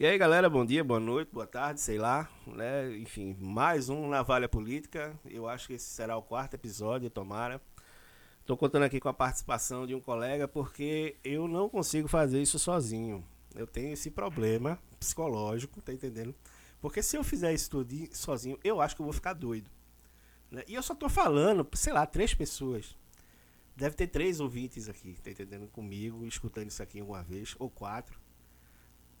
E aí, galera, bom dia, boa noite, boa tarde, sei lá, né? Enfim, mais um Navalha Política. Eu acho que esse será o quarto episódio, tomara. Estou contando aqui com a participação de um colega porque eu não consigo fazer isso sozinho. Eu tenho esse problema psicológico, tá entendendo? Porque se eu fizer isso tudo sozinho, eu acho que eu vou ficar doido. Né? E eu só tô falando, sei lá, três pessoas. Deve ter três ouvintes aqui, tá entendendo? Comigo, escutando isso aqui alguma vez, ou quatro.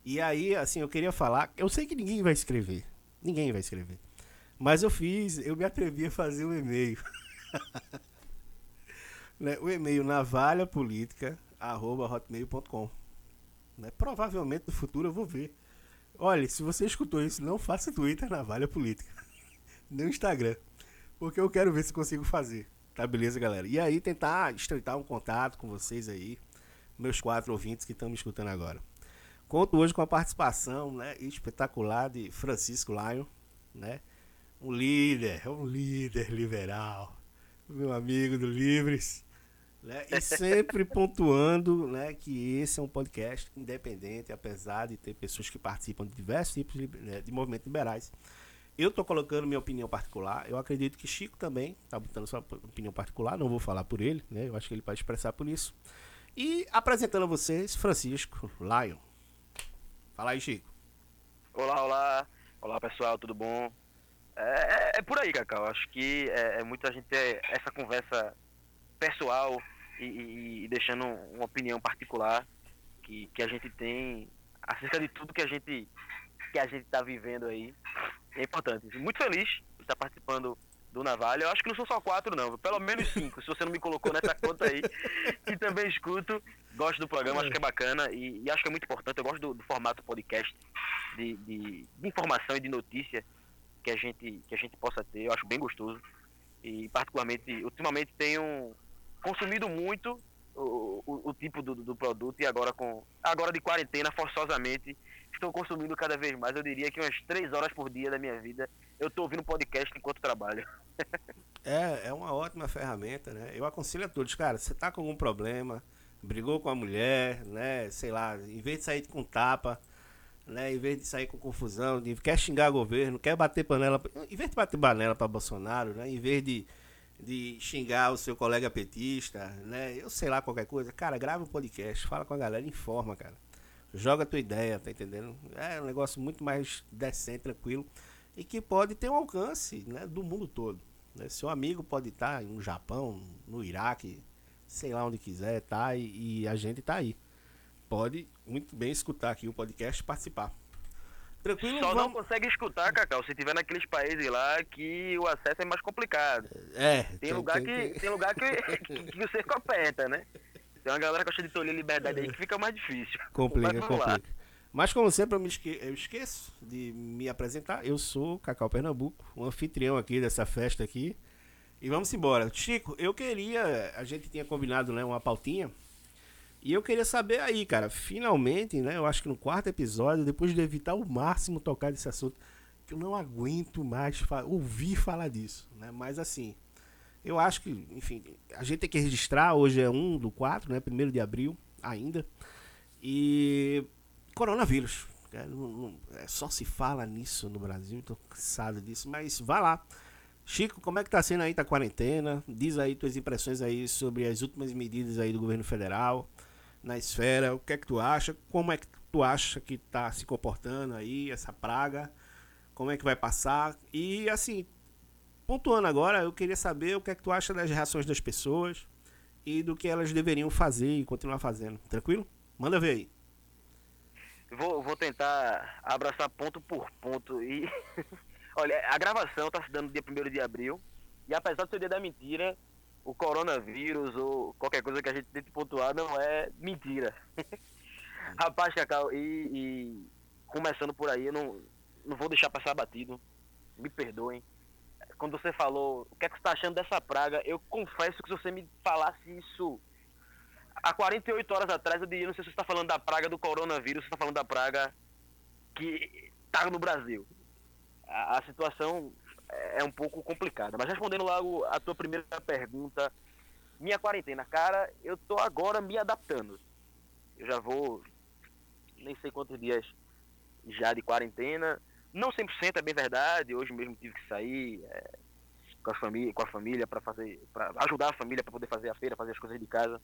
E aí, assim, eu queria falar. Eu sei que ninguém vai escrever. Ninguém vai escrever. Mas eu fiz, eu me atrevi a fazer um e-mail. né? O e-mail navalhapolítica.hotmail.com. Né? Provavelmente no futuro eu vou ver. Olha, se você escutou isso, não faça Twitter Navalha Política. no Instagram. Porque eu quero ver se consigo fazer. Tá beleza, galera? E aí tentar estreitar um contato com vocês aí, meus quatro ouvintes que estão me escutando agora. Conto hoje com a participação né, espetacular de Francisco Lion, né? Um líder, um líder liberal, meu amigo do Livres. Né? E sempre pontuando né, que esse é um podcast independente, apesar de ter pessoas que participam de diversos tipos de, né, de movimentos liberais. Eu estou colocando minha opinião particular. Eu acredito que Chico também está botando sua opinião particular. Não vou falar por ele, né? Eu acho que ele pode expressar por isso. E apresentando a vocês, Francisco Lion. Fala aí, Chico. Olá, olá. Olá, pessoal, tudo bom? É, é, é por aí, Cacau. Acho que é, é muita gente essa conversa pessoal e, e, e, deixando uma opinião particular que, que a gente tem acerca de tudo que a gente que a gente está vivendo aí. É importante. Muito feliz de estar participando do Navalha. Eu acho que não são só quatro, não. Pelo menos cinco, se você não me colocou nessa conta aí. Que também escuto, gosto do programa, acho que é bacana e, e acho que é muito importante. Eu gosto do, do formato podcast, de, de, de, informação e de notícia que a, gente, que a gente possa ter. Eu acho bem gostoso. E, particularmente, ultimamente tenho consumido muito o, o, o tipo do, do, produto e agora com agora de quarentena forçosamente estou consumindo cada vez mais eu diria que umas três horas por dia da minha vida eu estou ouvindo podcast enquanto trabalho é é uma ótima ferramenta né eu aconselho a todos cara você tá com algum problema brigou com a mulher né sei lá em vez de sair com tapa né, em vez de sair com confusão, de, quer xingar o governo, quer bater panela, em vez de bater panela para Bolsonaro, né, em vez de de xingar o seu colega petista, né? Eu sei lá qualquer coisa. Cara, grava um podcast, fala com a galera, informa, cara. Joga a tua ideia, tá entendendo? É um negócio muito mais decente, tranquilo e que pode ter um alcance, né, do mundo todo. Né? Seu amigo pode estar no Japão, no Iraque, sei lá onde quiser, tá? E, e a gente tá aí. Pode muito bem escutar aqui o podcast e participar. Tranquilo, Só vamos... não consegue escutar, Cacau, se tiver naqueles países lá que o acesso é mais complicado. É. Tem, tem lugar, tem, que, tem lugar que, que, que você aperta, né? Tem uma galera que gosta de tolher liberdade aí que fica mais difícil. Complica, complica. Mas como sempre eu, me esque... eu esqueço de me apresentar. Eu sou Cacau Pernambuco, o anfitrião aqui dessa festa aqui. E vamos embora. Chico, eu queria. A gente tinha combinado né, uma pautinha e eu queria saber aí, cara, finalmente, né? Eu acho que no quarto episódio, depois de evitar o máximo tocar desse assunto, que eu não aguento mais fa ouvir falar disso, né? Mas assim, eu acho que, enfim, a gente tem que registrar, hoje é 1 do 4, né? 1 de abril ainda. E coronavírus. É, não, não, é, só se fala nisso no Brasil, tô cansado disso, mas vai lá. Chico, como é que tá sendo aí a quarentena? Diz aí tuas impressões aí sobre as últimas medidas aí do governo federal na esfera. O que é que tu acha? Como é que tu acha que está se comportando aí essa praga? Como é que vai passar? E assim, pontuando agora, eu queria saber o que é que tu acha das reações das pessoas e do que elas deveriam fazer e continuar fazendo. Tranquilo? Manda ver aí. Vou, vou tentar abraçar ponto por ponto. E olha, a gravação está se dando dia 1 de abril. E apesar de ser dia da mentira, o coronavírus ou qualquer coisa que a gente tente pontuar não é mentira. Rapaz, Cacau, e, e, começando por aí, eu não, não vou deixar passar batido. Me perdoem. Quando você falou o que é que você está achando dessa praga, eu confesso que se você me falasse isso há 48 horas atrás, eu diria, não sei se você está falando da praga do coronavírus, você está falando da praga que está no Brasil. A, a situação é um pouco complicada. Mas respondendo logo a tua primeira pergunta, minha quarentena, cara, eu tô agora me adaptando. Eu já vou nem sei quantos dias já de quarentena. Não 100% é bem verdade, hoje mesmo tive que sair é, com, a família, com a família para fazer, para ajudar a família para poder fazer a feira, fazer as coisas de casa.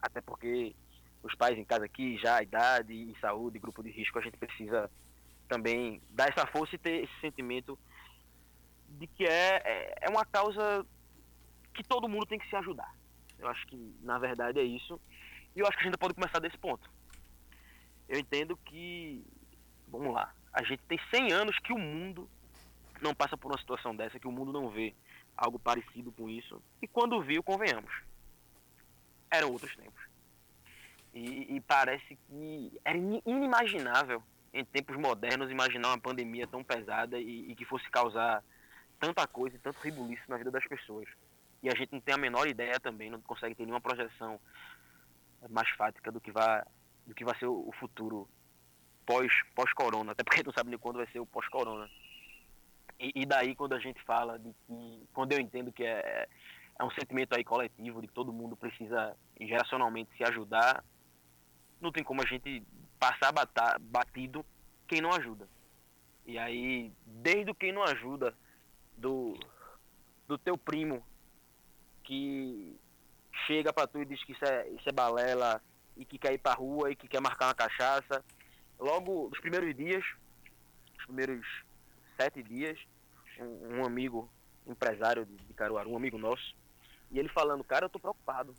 Até porque os pais em casa aqui, já a idade e saúde, grupo de risco, a gente precisa também dar essa força e ter esse sentimento de que é, é, é uma causa que todo mundo tem que se ajudar. Eu acho que, na verdade, é isso. E eu acho que a gente pode começar desse ponto. Eu entendo que, vamos lá, a gente tem 100 anos que o mundo não passa por uma situação dessa, que o mundo não vê algo parecido com isso. E quando viu, convenhamos, eram outros tempos. E, e parece que era inimaginável em tempos modernos imaginar uma pandemia tão pesada e, e que fosse causar tanta coisa e tanto ribuliço na vida das pessoas. E a gente não tem a menor ideia também, não consegue ter nenhuma projeção mais fática do que vai, do que vai ser o futuro pós, pós-corona, até porque a gente não sabe nem quando vai ser o pós-corona. E, e, daí quando a gente fala de que, quando eu entendo que é, é um sentimento aí coletivo, de que todo mundo precisa geracionalmente se ajudar, não tem como a gente passar batar, batido quem não ajuda. E aí, desde quem não ajuda, do, do teu primo que chega pra tu e diz que isso é, isso é balela e que quer ir pra rua e que quer marcar uma cachaça. Logo, nos primeiros dias, os primeiros sete dias, um, um amigo empresário de, de Caruaru, um amigo nosso, e ele falando, cara, eu tô preocupado.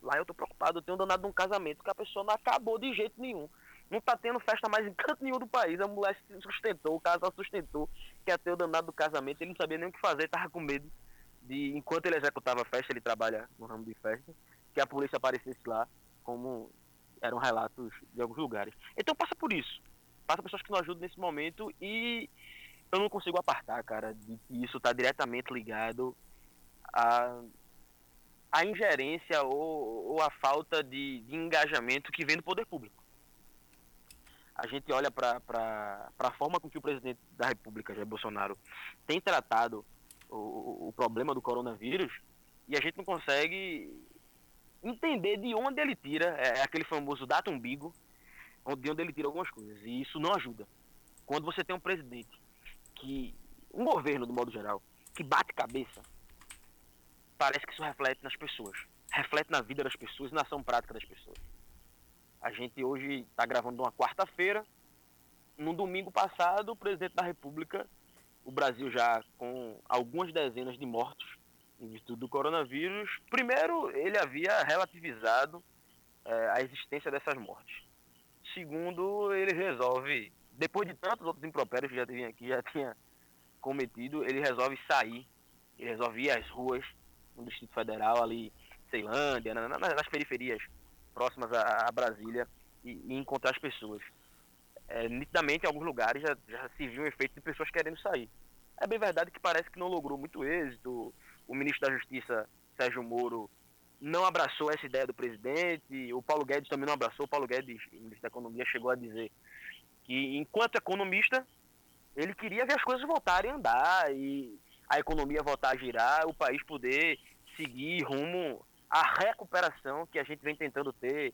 Lá eu tô preocupado, eu tenho danado um casamento que a pessoa não acabou de jeito nenhum. Não tá tendo festa mais em canto nenhum do país. A mulher se sustentou, o casal sustentou, que até o danado do casamento, ele não sabia nem o que fazer, tava com medo de, enquanto ele executava a festa, ele trabalha no ramo de festa, que a polícia aparecesse lá, como eram relatos de alguns lugares. Então passa por isso. Passa pessoas que não ajudam nesse momento e eu não consigo apartar, cara, de que isso está diretamente ligado a a ingerência ou, ou a falta de, de, engajamento que vem do poder público. A gente olha para a forma com que o presidente da República, Jair Bolsonaro, tem tratado o, o problema do coronavírus e a gente não consegue entender de onde ele tira, é, é aquele famoso data umbigo, de onde ele tira algumas coisas. E isso não ajuda. Quando você tem um presidente que, um governo do modo geral, que bate cabeça parece que isso reflete nas pessoas. Reflete na vida das pessoas e na ação prática das pessoas. A gente hoje está gravando uma quarta-feira. No domingo passado, o presidente da República, o Brasil já com algumas dezenas de mortos em virtude do coronavírus, primeiro, ele havia relativizado é, a existência dessas mortes. Segundo, ele resolve, depois de tantos outros impropérios que já tinha, que já tinha cometido, ele resolve sair, ele resolve ir às ruas no Distrito Federal, ali, Ceilândia, na, na, nas periferias próximas a Brasília, e, e, encontrar as pessoas. É, nitidamente, em alguns lugares já, já se viu um efeito de pessoas querendo sair. É bem verdade que parece que não logrou muito êxito. O ministro da Justiça, Sérgio Moro, não abraçou essa ideia do presidente. O Paulo Guedes também não abraçou. O Paulo Guedes, ministro da Economia, chegou a dizer que, enquanto economista, ele queria ver as coisas voltarem a andar e a economia voltar a girar, o país poder seguir rumo à recuperação que a gente vem tentando ter.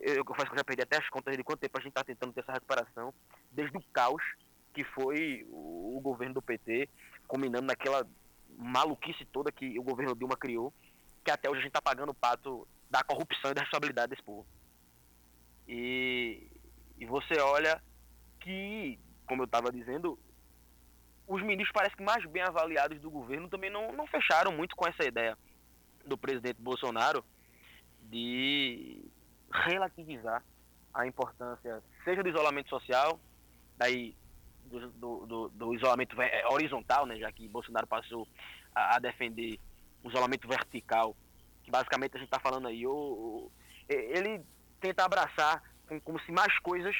Eu confesso que eu já perdi até as contas de quanto tempo a gente está tentando ter essa recuperação, desde o caos que foi o governo do PT, combinando naquela maluquice toda que o governo Dilma criou, que até hoje a gente está pagando o pato da corrupção e da responsabilidade desse povo. E, e você olha que, como eu estava dizendo, os ministros parece que mais bem avaliados do governo também não, não fecharam muito com essa ideia do presidente Bolsonaro de relativizar a importância, seja do isolamento social, daí do, do, do, isolamento é, horizontal, né, já que Bolsonaro passou a, a defender o isolamento vertical, que basicamente a gente está falando aí, ele tenta abraçar como, como se mais coisas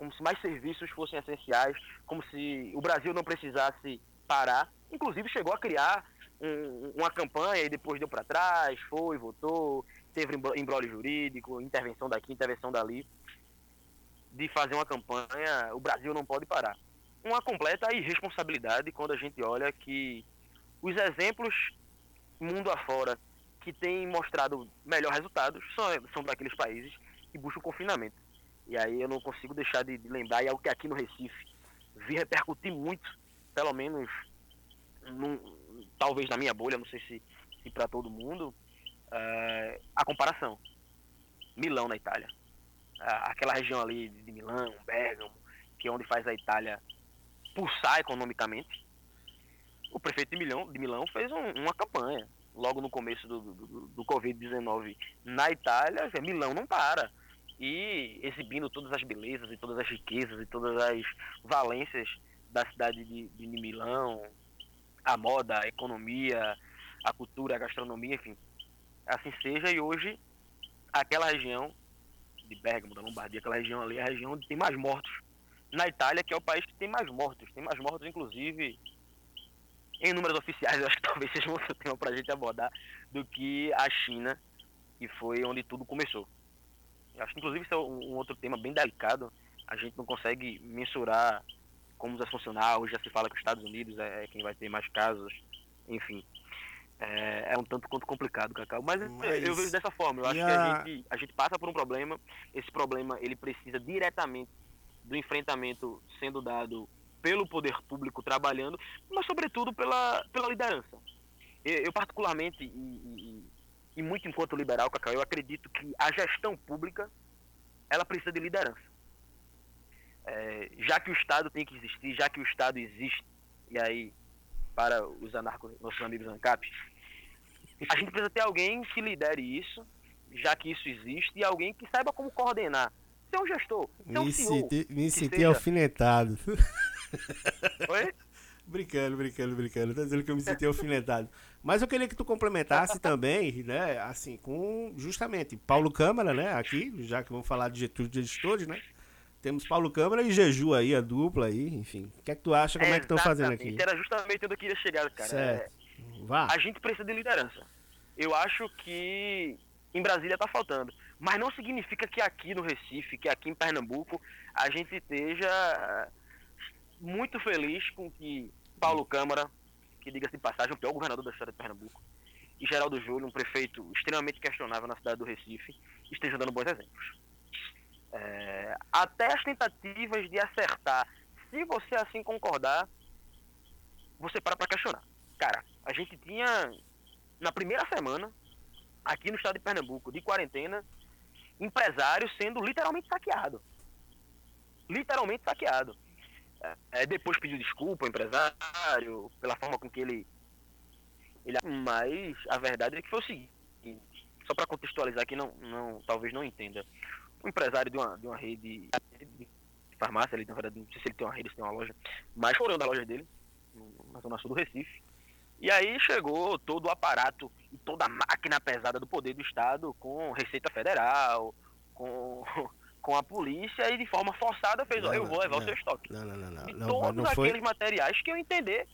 como se mais serviços fossem essenciais, como se o Brasil não precisasse parar. Inclusive chegou a criar um, uma campanha e depois deu para trás, foi, votou, teve embrólio jurídico, intervenção daqui, intervenção dali, de fazer uma campanha, o Brasil não pode parar. Uma completa irresponsabilidade quando a gente olha que os exemplos mundo afora que têm mostrado melhor resultados são, são daqueles países que buscam confinamento. E aí eu não consigo deixar de, de lembrar, e é o que aqui no Recife vi repercutir muito, pelo menos num, talvez na minha bolha, não sei se, se para todo mundo, uh, a comparação. Milão na Itália. Aquela região ali de Milão, Bergamo, que é onde faz a Itália pulsar economicamente. O prefeito de Milão, de Milão fez um, uma campanha logo no começo do, do, do Covid-19 na Itália, Milão não para. E exibindo todas as belezas e todas as riquezas e todas as valências da cidade de, de Milão, a moda, a economia, a cultura, a gastronomia, enfim. Assim seja, e hoje aquela região de Bergamo, da Lombardia, aquela região ali é a região onde tem mais mortos na Itália, que é o país que tem mais mortos. Tem mais mortos, inclusive, em números oficiais, eu acho que talvez seja um outro tema para a gente abordar, do que a China, que foi onde tudo começou. Eu acho que, inclusive, isso é um outro tema bem delicado. A gente não consegue mensurar como vai funcionar. Hoje já se fala que os Estados Unidos é, é quem vai ter mais casos, enfim. É, é, um tanto quanto complicado, Cacau. Mas, Mas, eu vejo dessa forma. Eu acho que a gente, a gente passa por um problema. Esse problema ele precisa diretamente do enfrentamento sendo dado pelo poder público trabalhando, mas sobretudo pela, pela liderança. Eu, particularmente, e, e, e, muito enquanto liberal, Cacau, eu acredito que a gestão pública ela precisa de liderança. É, já que o Estado tem que existir, já que o Estado existe, e aí, para os nossos amigos ANCAP, a gente precisa ter alguém que lidere isso, já que isso existe, e alguém que saiba como coordenar. Ser um gestor, um me CEO. Senti, me senti seja... alfinetado. Oi? brincando, brincando, brincando. Tá dizendo que eu me senti alfinetado. Mas eu queria que tu complementasse também, né, assim, com justamente Paulo Câmara, né, aqui, já que vamos falar de Getúlio de editores, né? Temos Paulo Câmara e Jeju aí, a dupla aí, enfim. O que é que tu acha? Como é, é que estão fazendo aqui? Era justamente onde eu queria chegar, cara. Certo. É, Vá. A gente precisa de liderança. Eu acho que em Brasília está faltando. Mas não significa que aqui no Recife, que aqui em Pernambuco, a gente esteja muito feliz com que Paulo Câmara, que diga-se de passagem, o pior governador da história de Pernambuco, e Geraldo Júlio, um prefeito extremamente questionável na cidade do Recife, estejam dando bons exemplos. É, até as tentativas de acertar, se você assim concordar, você para para questionar. Cara, a gente tinha, na primeira semana, aqui no estado de Pernambuco, de quarentena, empresários sendo literalmente saqueado. Literalmente saqueado. É, é depois pediu desculpa ao empresário pela forma com que ele, ele. Mas a verdade é que foi o seguinte: só para contextualizar que não, não, talvez não entenda um empresário de uma, de uma rede de farmácia, ele, na verdade, não sei se ele tem uma rede, se tem uma loja, mas foram da loja dele, na zona sul do Recife. E aí chegou todo o aparato e toda a máquina pesada do poder do Estado com Receita Federal, com, com a polícia e de forma forçada fez, ó, eu vou levar não, o seu estoque. Não, não, não. não, e não todos não aqueles foi... materiais que eu entender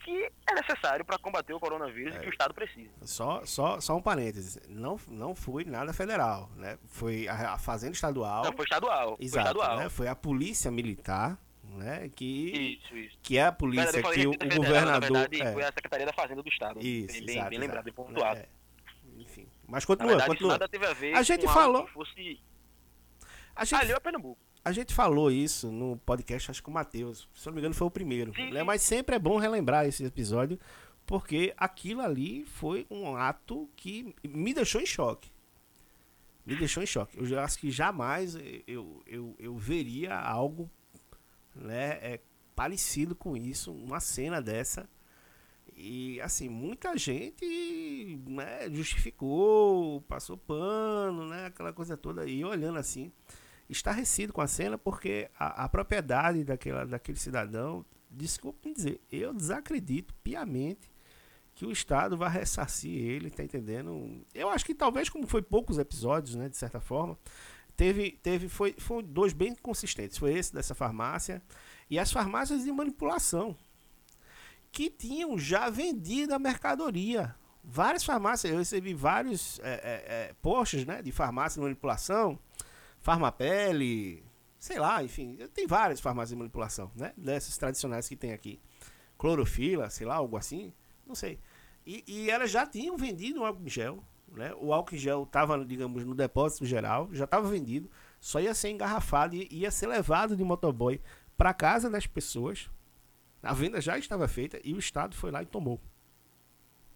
que é necessário para combater o coronavírus é, e que o Estado precisa. Só, só, só um parênteses. Não, não foi nada federal, né? Foi a, a Fazenda Estadual. Não, foi estadual. Exato, foi estadual. Né? Foi a Polícia Militar, né? Que, isso, isso. que é a polícia que o, federal, governador... Verdade, é. Foi a Secretaria da Fazenda do Estado. Isso, bem, exato, bem lembrado, bem pontuado. É. Enfim, mas continua, verdade, continua. Nada teve a, ver a gente falou... Fosse... A gente... Ali é Pernambuco. A gente falou isso no podcast, acho que o Matheus, se não me engano, foi o primeiro. Né? Mas sempre é bom relembrar esse episódio, porque aquilo ali foi um ato que me deixou em choque. Me deixou em choque. Eu acho que jamais eu, eu, eu veria algo né, é, parecido com isso, uma cena dessa. E assim, muita gente né, justificou, passou pano, né, aquela coisa toda. E olhando assim, estarrecido com a cena porque a, a propriedade daquela, daquele cidadão, desculpe me dizer, eu desacredito piamente que o Estado vai ressarcir ele, tá entendendo? Eu acho que talvez, como foi poucos episódios, né, de certa forma, teve, teve foi, foi dois bem consistentes. Foi esse dessa farmácia e as farmácias de manipulação, que tinham já vendido a mercadoria. Várias farmácias, eu recebi vários é, é, é, posts né, de farmácia de manipulação Farmapele, sei lá, enfim, tem várias farmácias de manipulação, né? Dessas tradicionais que tem aqui. Clorofila, sei lá, algo assim, não sei. E, e elas já tinham vendido o álcool em gel, né? O álcool gel estava, digamos, no depósito geral, já estava vendido. só ia ser engarrafado e ia ser levado de motoboy para casa das pessoas. A venda já estava feita e o Estado foi lá e tomou.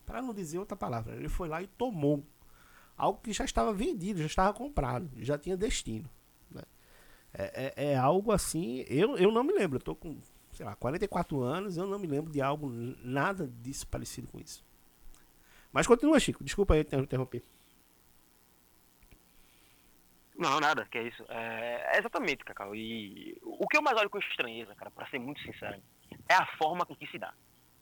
Para não dizer outra palavra, ele foi lá e tomou algo que já estava vendido, já estava comprado, já tinha destino. Né? É, é, é, algo assim, eu, eu não me lembro, eu com, sei lá, 44 anos, eu não me lembro de algo, nada disso parecido com isso. Mas continua, Chico, desculpa aí interromper. Não, nada, que é isso. É, é, exatamente, Cacau. E o que eu mais olho com estranheza, cara, para ser muito sincero, é a forma com que se dá.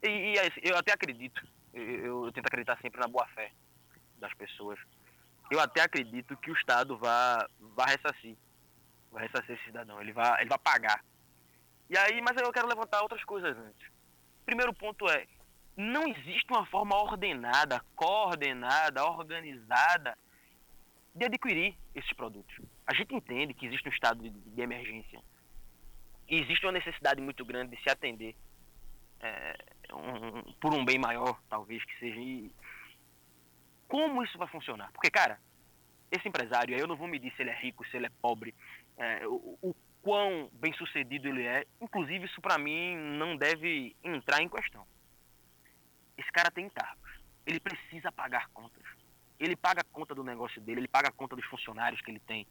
E, e é eu até acredito, eu, eu, tento acreditar sempre na boa fé das pessoas. Eu até acredito que o Estado vá, vá ressarcir, vai ressarcir esse cidadão, ele vai, ele vai pagar. E aí, mas eu quero levantar outras coisas antes. Primeiro ponto é, não existe uma forma ordenada, coordenada, organizada de adquirir esses produtos. A gente entende que existe um estado de, de emergência e existe uma necessidade muito grande de se atender é, um, por um bem maior, talvez que seja. E como isso vai funcionar? Porque, cara, esse empresário, eu não vou medir se ele é rico, se ele é pobre, é, o, o quão bem sucedido ele é. Inclusive, isso para mim não deve entrar em questão. Esse cara tem encargos. Ele precisa pagar contas. Ele paga a conta do negócio dele, ele paga a conta dos funcionários que ele tem.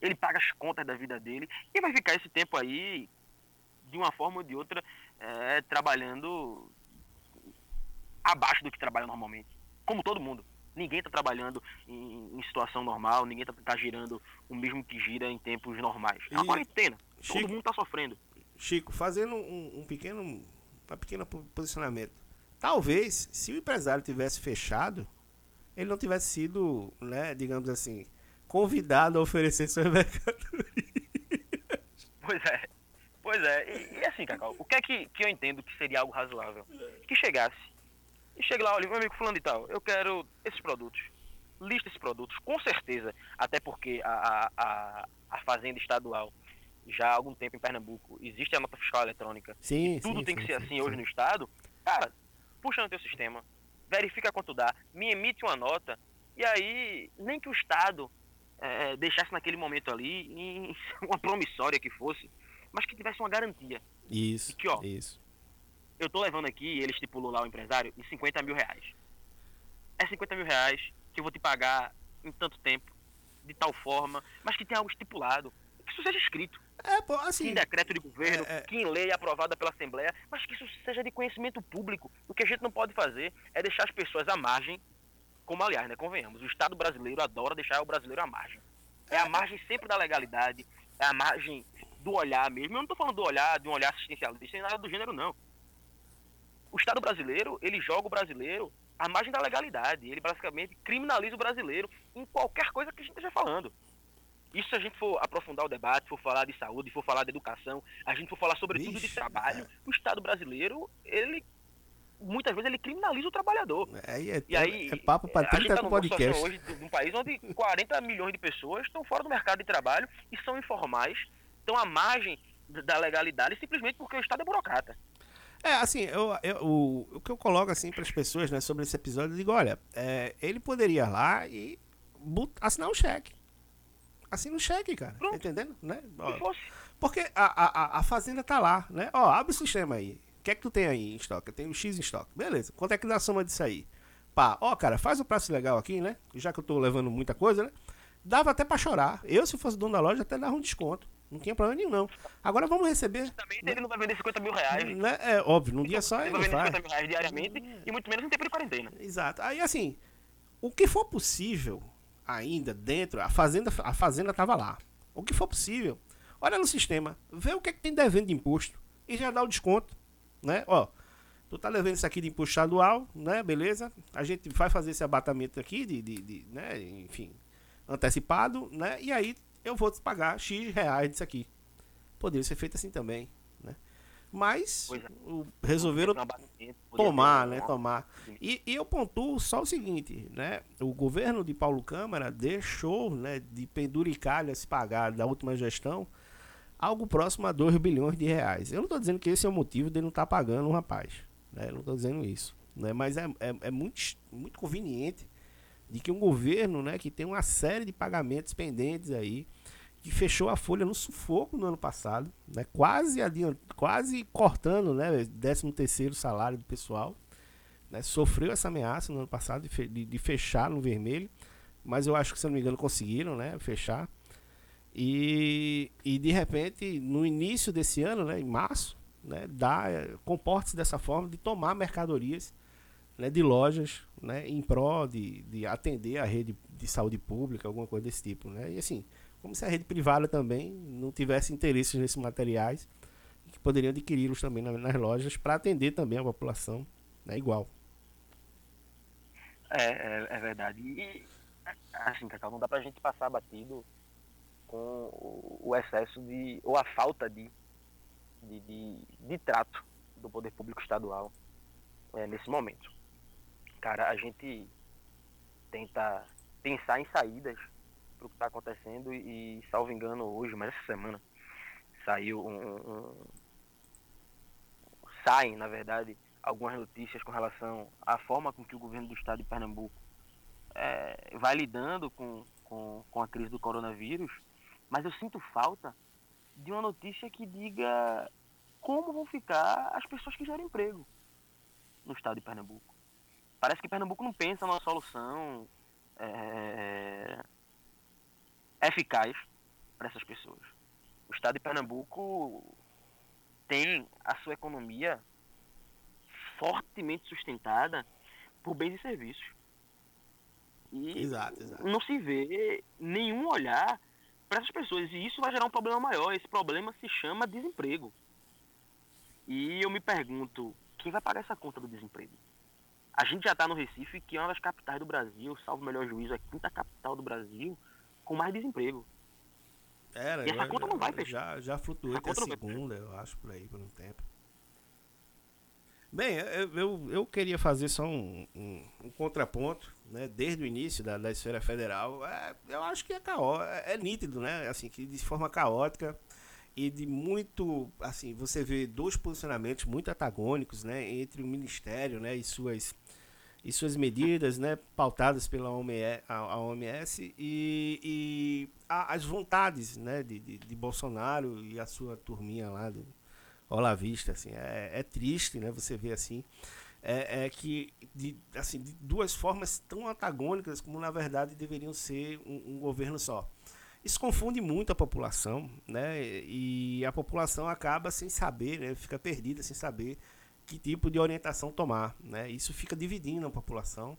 Ele paga as contas da vida dele e vai ficar esse tempo aí, de uma forma ou de outra, é, trabalhando abaixo do que trabalha normalmente. Como todo mundo. Ninguém está trabalhando em, em, situação normal, ninguém está tá girando o mesmo que gira em tempos normais. É uma quarentena. Chico, todo mundo está sofrendo. Chico, fazendo um, um pequeno, um pequeno posicionamento. Talvez, se o empresário tivesse fechado, ele não tivesse sido, né, digamos assim, convidado a oferecer suas mercadorias. Pois é. Pois é. E, e, assim, Cacau, o que é que, que eu entendo que seria algo razoável? Que chegasse e chegue lá, olha, meu amigo fulano e tal, eu quero esses produtos. Lista esses produtos, com certeza. Até porque a, a, a Fazenda Estadual, já há algum tempo em Pernambuco, existe a nota fiscal eletrônica. Sim, tudo sim, tem que sim, ser sim, assim hoje no Estado. Cara, puxa no teu sistema, verifica quanto dá, me emite uma nota, e aí, nem que o Estado é, deixasse naquele momento ali, em uma promissória que fosse, mas que tivesse uma garantia. Isso, que, ó, isso. Eu tô levando aqui, ele estipulou lá o empresário, em 50 mil reais. É 50 mil reais que eu vou te pagar em tanto tempo, de tal forma, mas que tenha algo estipulado, que isso seja escrito. É, pô, assim. em decreto de governo, é, é... que em lei aprovada pela Assembleia, mas que isso seja de conhecimento público. O que a gente não pode fazer é deixar as pessoas à margem, como aliás, né, convenhamos, o Estado brasileiro adora deixar o brasileiro à margem. É a margem sempre da legalidade, é a margem do olhar mesmo. Eu não estou falando do olhar, de um olhar assistencialista, nem nada do gênero, não. O Estado brasileiro, ele joga o brasileiro à margem da legalidade. Ele basicamente criminaliza o brasileiro em qualquer coisa que a gente esteja falando. Isso se a gente for aprofundar o debate, for falar de saúde, for falar de educação, a gente for falar sobretudo Vixe, de trabalho, é. o Estado brasileiro, ele muitas vezes ele criminaliza o trabalhador. É, é, e aí, é papo para 30 tá podcast. hoje de um país onde 40 milhões de pessoas estão fora do mercado de trabalho e são informais, estão à margem da legalidade simplesmente porque o Estado é burocrata. É, assim, eu, eu, o, o que eu coloco assim para as pessoas né, sobre esse episódio, eu digo, olha, é, ele poderia ir lá e assinar um cheque assina um cheque, cara. Tá entendendo? Né? Ó, porque a, a, a fazenda tá lá, né? Ó, abre o sistema aí. O que é que tu tem aí em estoque? Eu tenho X em estoque. Beleza. Quanto é que dá a soma disso aí? Pá, ó, cara, faz um preço legal aqui, né? Já que eu tô levando muita coisa, né? Dava até pra chorar. Eu, se fosse dono da loja, até dava um desconto. Não tinha problema nenhum, não. Agora vamos receber. Também né? ele não vai vender 50 mil reais. Né? É óbvio, num dia só ele, ele vai vender 50 mil reais diariamente e muito menos em tempo de quarentena. Exato. Aí assim, o que for possível ainda dentro, a fazenda, a fazenda estava lá. O que for possível, olha no sistema, vê o que, é que tem devendo de imposto e já dá o desconto, né? Ó, tu tá levando isso aqui de imposto estadual, né? Beleza? A gente vai fazer esse abatamento aqui de, de, de né? Enfim, antecipado, né? E aí eu vou te pagar X reais disso aqui. Poderia ser feito assim também, mas é. resolveram tomar, né? Tomar. E, e, eu pontuo só o seguinte, né? O governo de Paulo Câmara deixou né, de penduricalha se pagar da última gestão algo próximo a 2 bilhões de reais. Eu não estou dizendo que esse é o motivo de não estar tá pagando o rapaz. Né? Eu não estou dizendo isso. Né? Mas é, é, é, muito, muito conveniente de que um governo né, que tem uma série de pagamentos pendentes aí que fechou a folha no sufoco no ano passado, né? quase, adiant, quase cortando né? 13 terceiro salário do pessoal. Né? Sofreu essa ameaça no ano passado de, fechar no vermelho, mas eu acho que, se não me engano, conseguiram né? fechar. E, e de repente, no início desse ano, né? em março, né? dá, comporta-se dessa forma de tomar mercadorias né, de lojas né, em prol de, de atender a rede de saúde pública, alguma coisa desse tipo. Né? E assim, como se a rede privada também não tivesse interesse nesses materiais, que poderiam adquiri-los também nas lojas para atender também a população né, igual. É, é, é, verdade. E, assim, Cacau, não dá para a gente passar batido com o, excesso de, ou a falta de, de, de, de trato do poder público estadual é, nesse momento cara, a gente tenta pensar em saídas para o que está acontecendo e, salvo engano, hoje, mas essa semana, saiu um, um, saem, na verdade, algumas notícias com relação à forma com que o governo do estado de Pernambuco é, vai lidando com, com, com a crise do coronavírus, mas eu sinto falta de uma notícia que diga como vão ficar as pessoas que geram emprego no estado de Pernambuco. Parece que Pernambuco não pensa numa solução é, eficaz para essas pessoas. O estado de Pernambuco tem a sua economia fortemente sustentada por bens e serviços. E exato, exato. não se vê nenhum olhar para essas pessoas. E isso vai gerar um problema maior. Esse problema se chama desemprego. E eu me pergunto, quem vai pagar essa conta do desemprego? A gente já está no Recife, que é uma das capitais do Brasil, salvo o melhor juízo, a quinta capital do Brasil, com mais desemprego. Era, e essa conta já, não vai fechar. Já, já flutuou até a segunda, eu acho, por aí, por um tempo. Bem, eu, eu, eu queria fazer só um, um, um, contraponto, né? Desde o início da, da esfera federal, é, eu acho que é, caó, é, é nítido, né? Assim, que de forma caótica e de muito, assim, você vê dois posicionamentos muito antagônicos, né? Entre o Ministério, né? E suas e suas medidas, né, pautadas pela OMS, a, OMS e, e a, as vontades, né, de, de, de, Bolsonaro e a sua turminha lá do Olavista, assim, é, é triste, né, você vê assim, é, é que de, assim, de duas formas tão antagônicas como na verdade deveriam ser um, um governo só. Isso confunde muito a população, né, e a população acaba sem saber, né, fica perdida sem saber que tipo de orientação tomar. Né? Isso fica dividindo a população.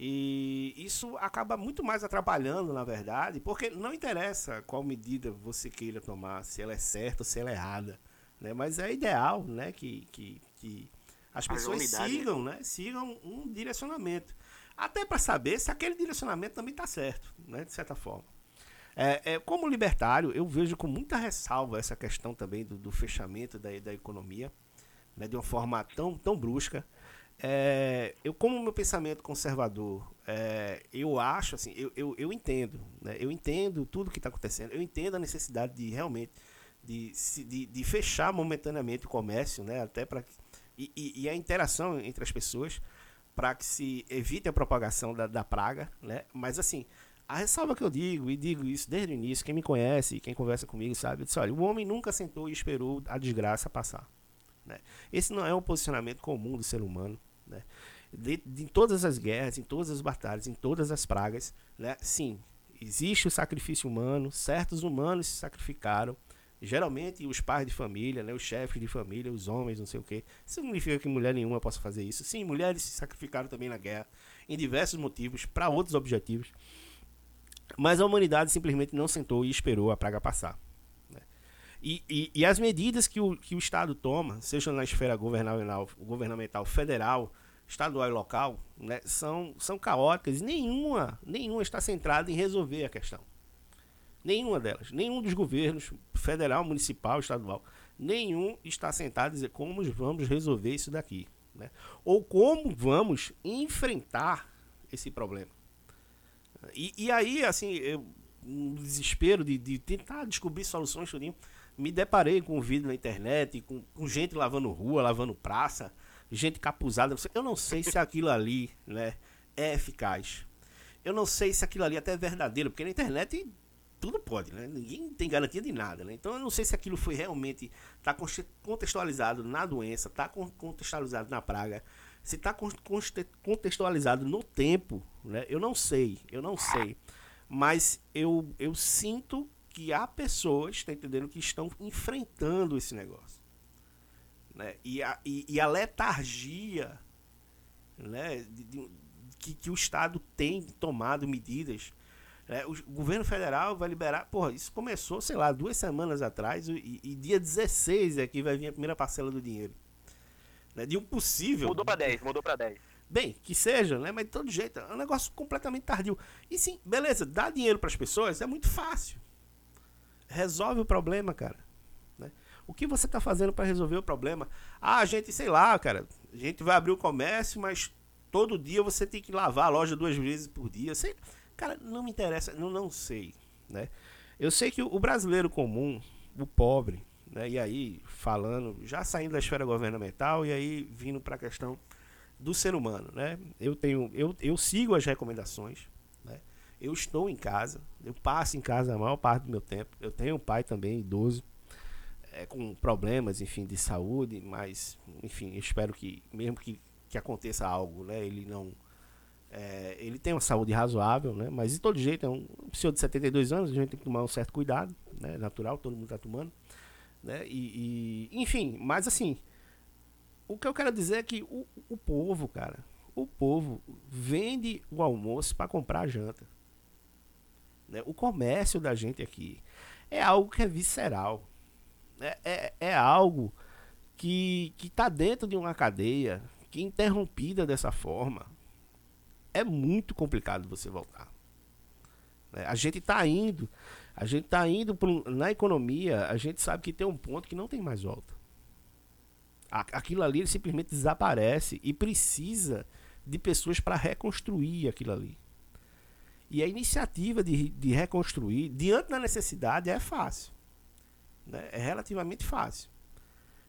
E isso acaba muito mais atrapalhando, na verdade, porque não interessa qual medida você queira tomar, se ela é certa ou se ela é errada. Né? Mas é ideal né? que, que, que as pessoas sigam, né? sigam um direcionamento. Até para saber se aquele direcionamento também está certo, né? de certa forma. É, é, como libertário, eu vejo com muita ressalva essa questão também do, do fechamento da, da economia né, de uma forma tão, tão brusca. É, eu, como meu pensamento conservador, é, eu acho, assim, eu, eu, eu entendo, né, eu entendo tudo que está acontecendo, eu entendo a necessidade de realmente de, de, de fechar momentaneamente o comércio, né, até para e, e, e, a interação entre as pessoas para que se evite a propagação da, da praga, né, mas assim, a ressalva que eu digo, e digo isso desde o início, quem me conhece, quem conversa comigo sabe, disse, olha, o homem nunca sentou e esperou a desgraça passar. Né? Esse não é um posicionamento comum do ser humano. Né? De, de, em todas as guerras, em todas as batalhas, em todas as pragas, né? sim, existe o sacrifício humano, certos humanos se sacrificaram, geralmente os pais de família, né, os chefes de família, os homens, não sei o que. Isso significa que mulher nenhuma possa fazer isso. Sim, mulheres se sacrificaram também na guerra, em diversos motivos, para outros objetivos. Mas a humanidade simplesmente não sentou e esperou a praga passar. E, e, e, as medidas que o, que o Estado toma, seja na esfera governamental, governamental federal, estadual e local, né, são, são caóticas nenhuma, nenhuma está centrada em resolver a questão. Nenhuma delas. Nenhum dos governos, federal, municipal, estadual, nenhum está sentado a dizer como vamos resolver isso daqui. Né? Ou como vamos enfrentar esse problema. E, e aí, assim, eu, um desespero de, de tentar descobrir soluções, tudinho me deparei com um vídeo na internet, com, com gente lavando rua, lavando praça, gente capuzada. Eu não sei se aquilo ali né, é eficaz. Eu não sei se aquilo ali até é verdadeiro, porque na internet tudo pode, né? Ninguém tem garantia de nada, né? Então eu não sei se aquilo foi realmente tá contextualizado na doença, tá contextualizado na praga, se está contextualizado no tempo, né? Eu não sei, eu não sei. Mas eu, eu sinto que há pessoas, tá entendendo, que estão enfrentando esse negócio. Né? E, a, e, e a letargia né? De, de, que, que o Estado tem tomado medidas. Né? O governo federal vai liberar. Porra, isso começou, sei lá, duas semanas atrás, e, e dia 16 é que vai vir a primeira parcela do dinheiro né, de um possível. Mudou para 10, mudou para 10. Bem, que seja, né? Mas de todo jeito, é um negócio completamente tardio. E sim, beleza, dar dinheiro para as pessoas é muito fácil. Resolve o problema, cara. Né? O que você está fazendo para resolver o problema? Ah, a gente, sei lá, cara, a gente vai abrir o comércio, mas todo dia você tem que lavar a loja duas vezes por dia. Sei, cara, não me interessa, não, não sei, né? Eu sei que o brasileiro comum, o pobre, né? E aí, falando, já saindo da esfera governamental e aí vindo para a questão do ser humano. Né? Eu, tenho, eu, eu sigo as recomendações. Eu estou em casa, eu passo em casa a maior parte do meu tempo. Eu tenho um pai também idoso, é, com problemas, enfim, de saúde, mas, enfim, espero que, mesmo que, que aconteça algo, né, ele não. É, ele tem uma saúde razoável, né? Mas de todo jeito, é um, um senhor de 72 anos, a gente tem que tomar um certo cuidado, né? Natural, todo mundo está tomando. Né? E, e, enfim, mas assim, o que eu quero dizer é que o, o povo, cara, o povo vende o almoço para comprar a janta. Né? O comércio da gente aqui é algo que é visceral. É, é, é algo que está dentro de uma cadeia que interrompida dessa forma é muito complicado você voltar. Né? A gente está indo a gente está indo na economia, a gente sabe que tem um ponto que não tem mais volta. Aquilo ali simplesmente desaparece e precisa de pessoas para reconstruir aquilo ali. E a iniciativa de, de reconstruir, diante da necessidade, é fácil. Né? É relativamente fácil.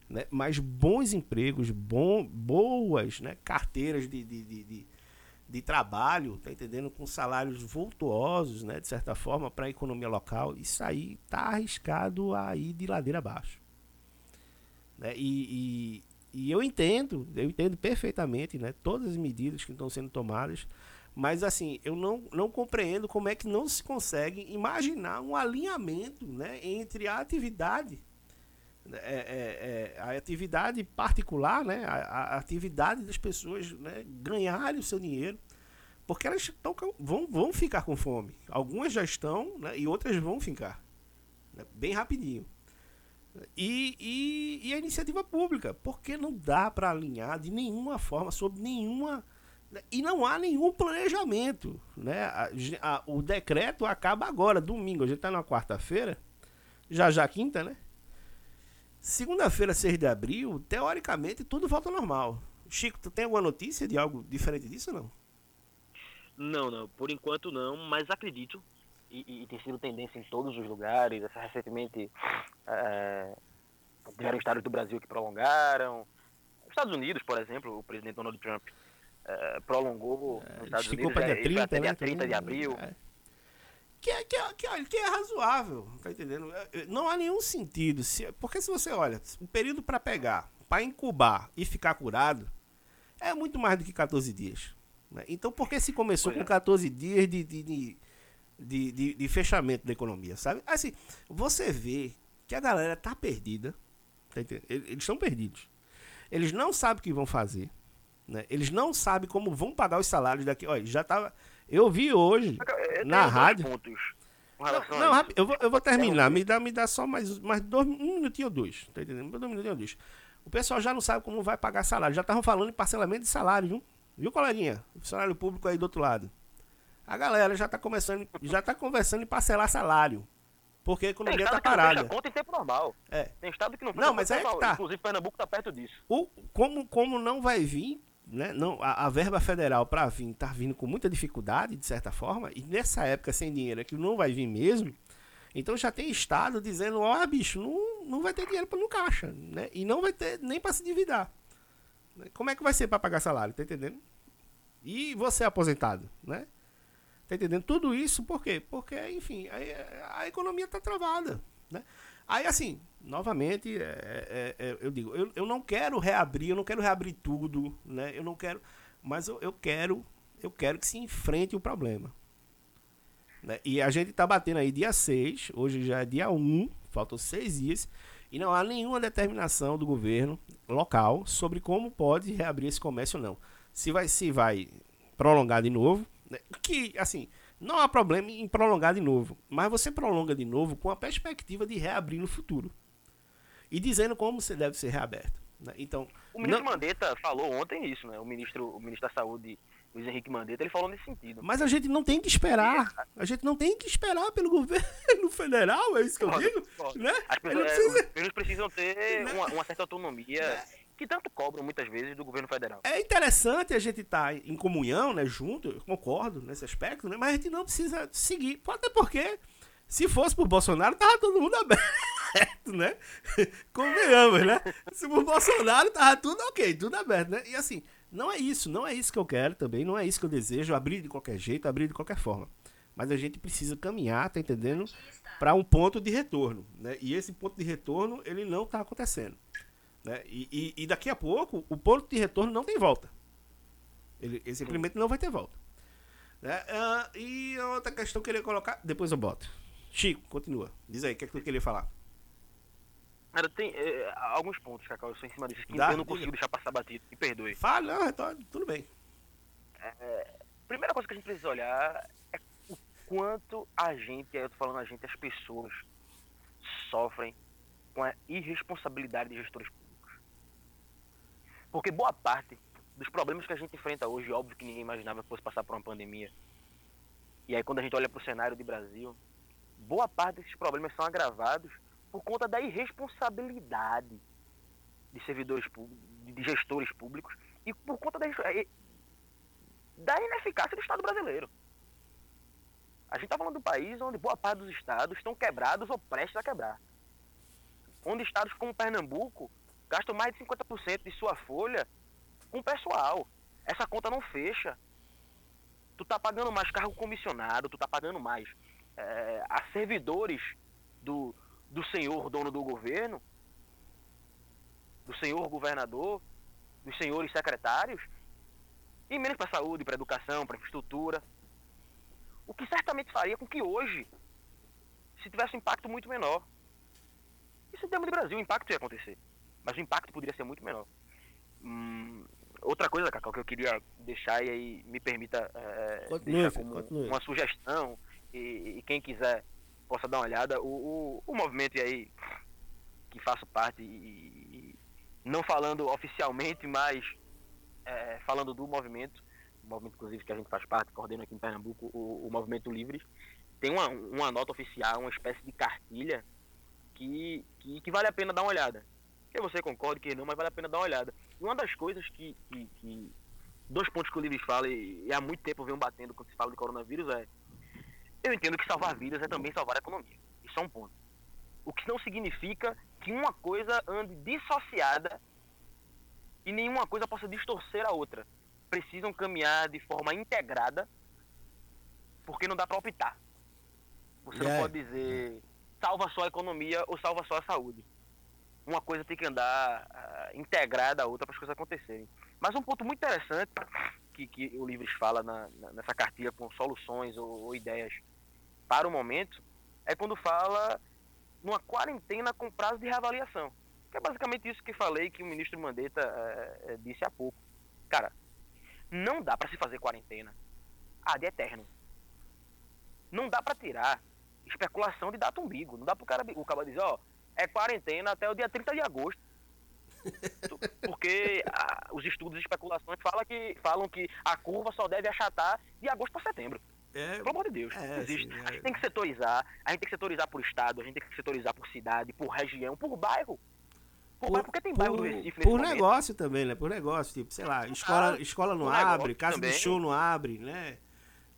Né? Mas bons empregos, bom, boas né? carteiras de, de, de, de trabalho, tá entendendo? Com salários vultuosos, né, de certa forma, para a economia local, isso aí tá arriscado a ir de ladeira abaixo. Né? E, e, e eu entendo, eu entendo perfeitamente, né, todas as medidas que estão sendo tomadas, mas assim, eu não, não compreendo como é que não se consegue imaginar um alinhamento né, entre a atividade é, é, é, a atividade particular, né, a, a, atividade das pessoas né, ganharem o seu dinheiro, porque elas tão, vão, vão ficar com fome. Algumas já estão né, e outras vão ficar, né, bem rapidinho. E, e, e, a iniciativa pública, porque não dá para alinhar de nenhuma forma, sob nenhuma. E não há nenhum planejamento. Né? A, a, o decreto acaba agora, domingo. A gente está na quarta-feira, já já quinta, né? Segunda-feira, 6 de abril, teoricamente tudo volta ao normal. Chico, tu tem alguma notícia de algo diferente disso ou não? Não, não. Por enquanto não, mas acredito, e, e tem sido tendência em todos os lugares, essa recentemente é, tiveram estados do Brasil que prolongaram. Estados Unidos, por exemplo, o presidente Donald Trump é, prolongou é, nos Estados Unidos dia 30, até né, dia 30 de abril. É que é, que é, que é, que é razoável, tá entendendo? É, é, não há nenhum sentido. Se, porque se você olha, um período para pegar, para incubar e ficar curado, é muito mais do que 14 dias. Né? Então, por que se começou com 14 dias de, de, de, de, de fechamento da economia, sabe? Assim, você vê que a galera tá perdida, tá eles estão perdidos. Eles não sabem o que vão fazer, né? Eles não sabem como vão pagar os salários daqui. Olha, já tava eu vi hoje eu na rádio. Não, não eu, vou, eu vou terminar. Me dá, me dá só mais, mais dois, um minutinho ou dois. Tá entendendo? Dois minutinhos ou dois. O pessoal já não sabe como vai pagar salário. Já estavam falando em parcelamento de salário, viu? Viu, coleguinha? O salário público aí do outro lado. A galera já está começando, já tá conversando em parcelar salário. Porque a economia está parada. Não conta em tempo normal. É. Tem estado que não Não, mas é que tá. Inclusive Pernambuco está perto disso. O, como, como não vai vir né, não, a, a verba federal para vir está vindo com muita dificuldade, de certa forma, e nessa época sem dinheiro que não vai vir mesmo, então já tem Estado dizendo, ó, oh, bicho, não, não vai ter dinheiro para no caixa, né? E não vai ter nem para se endividar. Como é que vai ser para pagar salário, tá entendendo? E você é aposentado, né? Tá entendendo? Tudo isso por quê? Porque, enfim, a, a economia está travada. Né? Aí, assim, novamente, é, é, é, eu digo, eu, eu não quero reabrir, eu não quero reabrir tudo, né? Eu não quero. Mas eu, eu quero, eu quero que se enfrente o problema. Né? E a gente está batendo aí dia 6, hoje já é dia 1, faltam seis dias, e não há nenhuma determinação do governo local sobre como pode reabrir esse comércio ou não. Se vai, se vai prolongar de novo, né? Que, assim, não há problema em prolongar de novo. Mas você prolonga de novo com a perspectiva de reabrir no futuro. E dizendo como você deve ser reaberto. Né? Então, o ministro não... Mandetta falou ontem isso, né? O ministro, o ministro da Saúde, Luiz Henrique Mandetta, ele falou nesse sentido. Mas a gente não tem que esperar. A gente não tem que esperar pelo governo federal, é isso que eu digo. Né? As pessoas, precisa... Os governos precisam ter né? uma, uma certa autonomia. Né? Que tanto cobram muitas vezes do governo federal. É interessante a gente estar tá em comunhão, né, junto, eu concordo nesse aspecto, né, mas a gente não precisa seguir, até porque se fosse por Bolsonaro, tava todo mundo aberto, né? Convenhamos, né? Se por Bolsonaro, tava tudo ok, tudo aberto, né? E assim, não é isso, não é isso que eu quero também, não é isso que eu desejo, abrir de qualquer jeito, abrir de qualquer forma. Mas a gente precisa caminhar, tá entendendo? Para um ponto de retorno, né? E esse ponto de retorno, ele não tá acontecendo. Né? E, e, e, daqui a pouco, o ponto de retorno não tem volta. Ele, ele simplesmente não vai ter volta. Né? Uh, e outra questão que eu queria colocar, depois eu boto. Chico, continua. Diz aí, o que é que tu queria falar? Cara, tem é, alguns pontos, Cacau, eu sou em cima disso que Dá, eu não consigo deixar passar batido, me perdoe. Fala, não, então, tudo bem. É, primeira coisa que a gente precisa olhar é o quanto a gente, aí eu tô falando a gente, as pessoas sofrem com a irresponsabilidade de gestores públicos. Porque boa parte dos problemas que a gente enfrenta hoje, óbvio que ninguém imaginava que fosse passar por uma pandemia. E aí quando a gente olha para o cenário do Brasil, boa parte desses problemas são agravados por conta da irresponsabilidade de servidores públicos, de gestores públicos e por conta da, da ineficácia do Estado brasileiro. A gente está falando de um país onde boa parte dos estados estão quebrados ou prestes a quebrar. Onde estados como Pernambuco gastam mais de 50% de sua folha com pessoal. Essa conta não fecha. Tu tá pagando mais cargo comissionado, tu tá pagando mais é, a servidores do, do senhor dono do governo, do senhor governador, dos senhores secretários, e menos para saúde, para educação, para infraestrutura. O que certamente faria com que hoje se tivesse um impacto muito menor. Isso em termos de Brasil, o impacto ia acontecer mas o impacto poderia ser muito menor. Hum, outra coisa, Cacau, que eu queria deixar e aí me permita é, continue, deixar como continue. uma sugestão e, e, quem quiser possa dar uma olhada, o, o, o movimento aí que faço parte e, e não falando oficialmente, mas é, falando do movimento, movimento inclusive que a gente faz parte, coordena aqui em Pernambuco, o, o Movimento Livres, tem uma, uma nota oficial, uma espécie de cartilha que, que, que vale a pena dar uma olhada que você concorde, que não, mas vale a pena dar uma olhada. E uma das coisas que, que, que dois pontos que o Livres fala e, e há muito tempo vem batendo quando se fala de coronavírus é eu entendo que salvar vidas é também salvar a economia. Isso é um ponto. O que não significa que uma coisa ande dissociada e nenhuma coisa possa distorcer a outra. Precisam caminhar de forma integrada, porque não dá para optar. Você não pode dizer salva só a economia ou salva só a saúde uma coisa tem que andar uh, integrada à outra para as coisas acontecerem. Mas um ponto muito interessante que, que o Livres fala na, na, nessa cartilha com soluções ou, ou, ideias para o momento é quando fala numa quarentena com prazo de reavaliação. Que é basicamente isso que falei que o ministro Mandetta uh, disse há pouco. Cara, não dá para se fazer quarentena ad eterno. Não dá para tirar especulação de data umbigo. Não dá para o cara, o cara dizer, ó, é quarentena até o dia 30 de agosto. Porque a, os estudos e especulações falam que, falam que a curva só deve achatar de agosto para setembro. É, Pelo amor de Deus, é, existe. Sim, é. A gente tem que setorizar, a gente tem que setorizar por estado, a gente tem que setorizar por cidade, por região, por bairro. Por, por bairro, porque tem bairro por, no Recife Por negócio também, né? Por negócio, tipo, sei lá, escola, ah, escola não abre, casa também. de show não abre, né?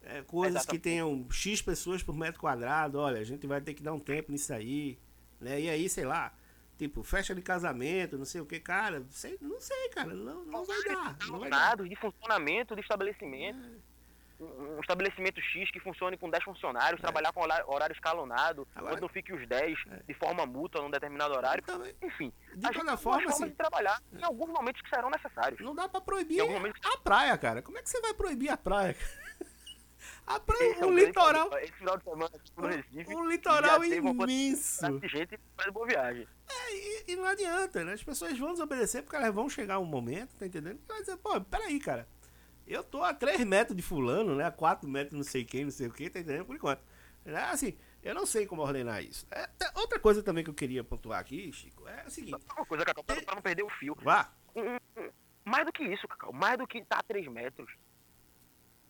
É, coisas Exatamente. que tenham X pessoas por metro quadrado, olha, a gente vai ter que dar um tempo nisso aí. Né? E aí, sei lá, tipo, festa de casamento, não sei o que, cara, sei, não sei, cara, não, não vai dar. Não vai dar. de funcionamento do estabelecimento. um estabelecimento X que funcione com 10 funcionários, é. trabalhar com horário escalonado, Agora, quando não fique os 10 é. de forma mútua num determinado horário. Então, Enfim, de toda forma, assim, de trabalhar em alguns momentos que serão necessários. Não dá para proibir a praia, cara. Como é que você vai proibir a praia? A praia, o litoral. Esse final de semana, tipo, no Recife, um litoral imenso. gente faz boa viagem. É, e, e, não adianta, né? As pessoas vão desobedecer porque elas vão chegar um momento, tá entendendo? Que vai dizer, pô, peraí, cara. Eu tô a 3 metros de fulano, né? A 4 metros não sei quem, não sei o que, tá entendendo? Por enquanto. É, assim, eu não sei como ordenar isso. É, outra coisa também que eu queria pontuar aqui, Chico, é o seguinte. Uma coisa, Cacau, pra, pra não perder o fio. Vá. Um, um, mais do que isso, Cacau. Mais do que tá a 3 metros.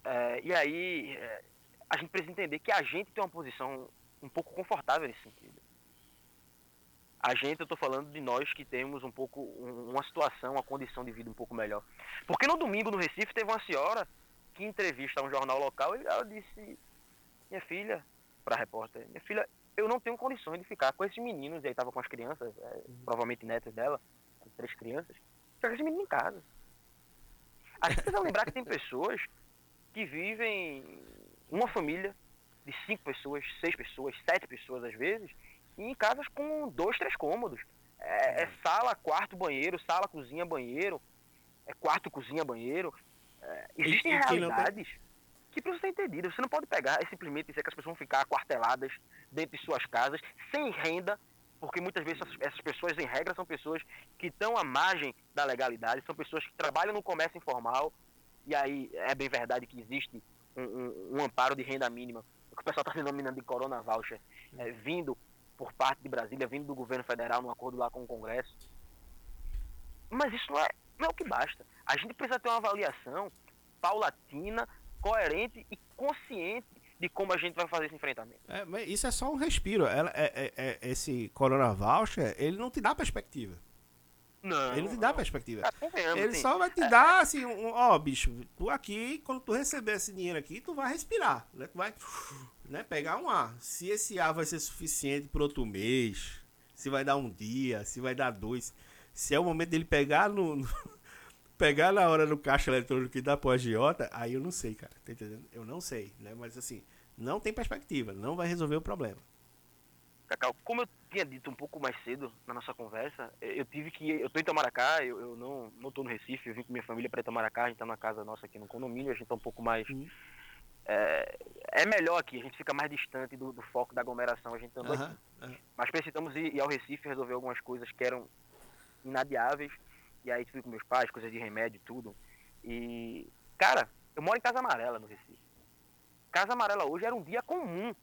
É, e aí, é, a gente precisa entender que a gente tem uma posição um pouco confortável nesse sentido. A gente, eu estou falando de nós que temos um pouco uma situação, uma condição de vida um pouco melhor. Porque no domingo no Recife teve uma senhora que entrevista um jornal local e ela disse: Minha filha, para a repórter, minha filha, eu não tenho condições de ficar com esses meninos. E aí estava com as crianças, é, provavelmente netas dela, três crianças, ficar com meninos em casa. A gente precisa lembrar que tem pessoas que vivem uma família de cinco pessoas, seis pessoas, sete pessoas às vezes, e em casas com dois, três cômodos. É, é sala, quarto, banheiro, sala, cozinha, banheiro, é quarto, cozinha, banheiro. É, existem e, realidades tem... que precisam ser entendidas. Você não pode pegar e simplesmente dizer que as pessoas vão ficar aquarteladas dentro de suas casas, sem renda, porque muitas vezes essas pessoas, em regra, são pessoas que estão à margem da legalidade, são pessoas que trabalham no comércio informal, e aí é bem verdade que existe um, um, um amparo de renda mínima, o que o pessoal está denominando de Corona Voucher, é, vindo por parte de Brasília, vindo do governo federal, num acordo lá com o Congresso. Mas isso não é, não é o que basta. A gente precisa ter uma avaliação paulatina, coerente e consciente de como a gente vai fazer esse enfrentamento. É, isso é só um respiro. Ela, é, é, é, esse Corona Voucher, ele não te dá perspectiva. Não. Ele não te dá perspectiva. É, ele sim. só vai te é. dar assim, um, ó, bicho, tu aqui, quando tu receber esse dinheiro aqui, tu vai respirar, né? Tu vai né, pegar um ar. Se esse ar vai ser suficiente para outro mês, se vai dar um dia, se vai dar dois, se é o momento dele pegar no, no pegar na hora no caixa eletrônico e dar pro agiota, aí eu não sei, cara. Tá entendendo? Eu não sei, né? Mas assim, não tem perspectiva, não vai resolver o problema. Cacau, como eu tinha dito um pouco mais cedo na nossa conversa, eu tive que. Eu tô em Itamaracá, eu, eu não, não tô no Recife, eu vim com minha família para Itamaracá, a gente tá na casa nossa aqui no condomínio, a gente tá um pouco mais. Uhum. É, é, melhor aqui, a gente fica mais distante do, do foco da aglomeração, a gente tá uhum. aqui. Uhum. Mas precisamos ir, ir, ao Recife resolver algumas coisas que eram inadiáveis. E aí fui com meus pais, coisas de remédio tudo. E, cara, eu moro em Casa Amarela no Recife. Casa Amarela hoje era um dia comum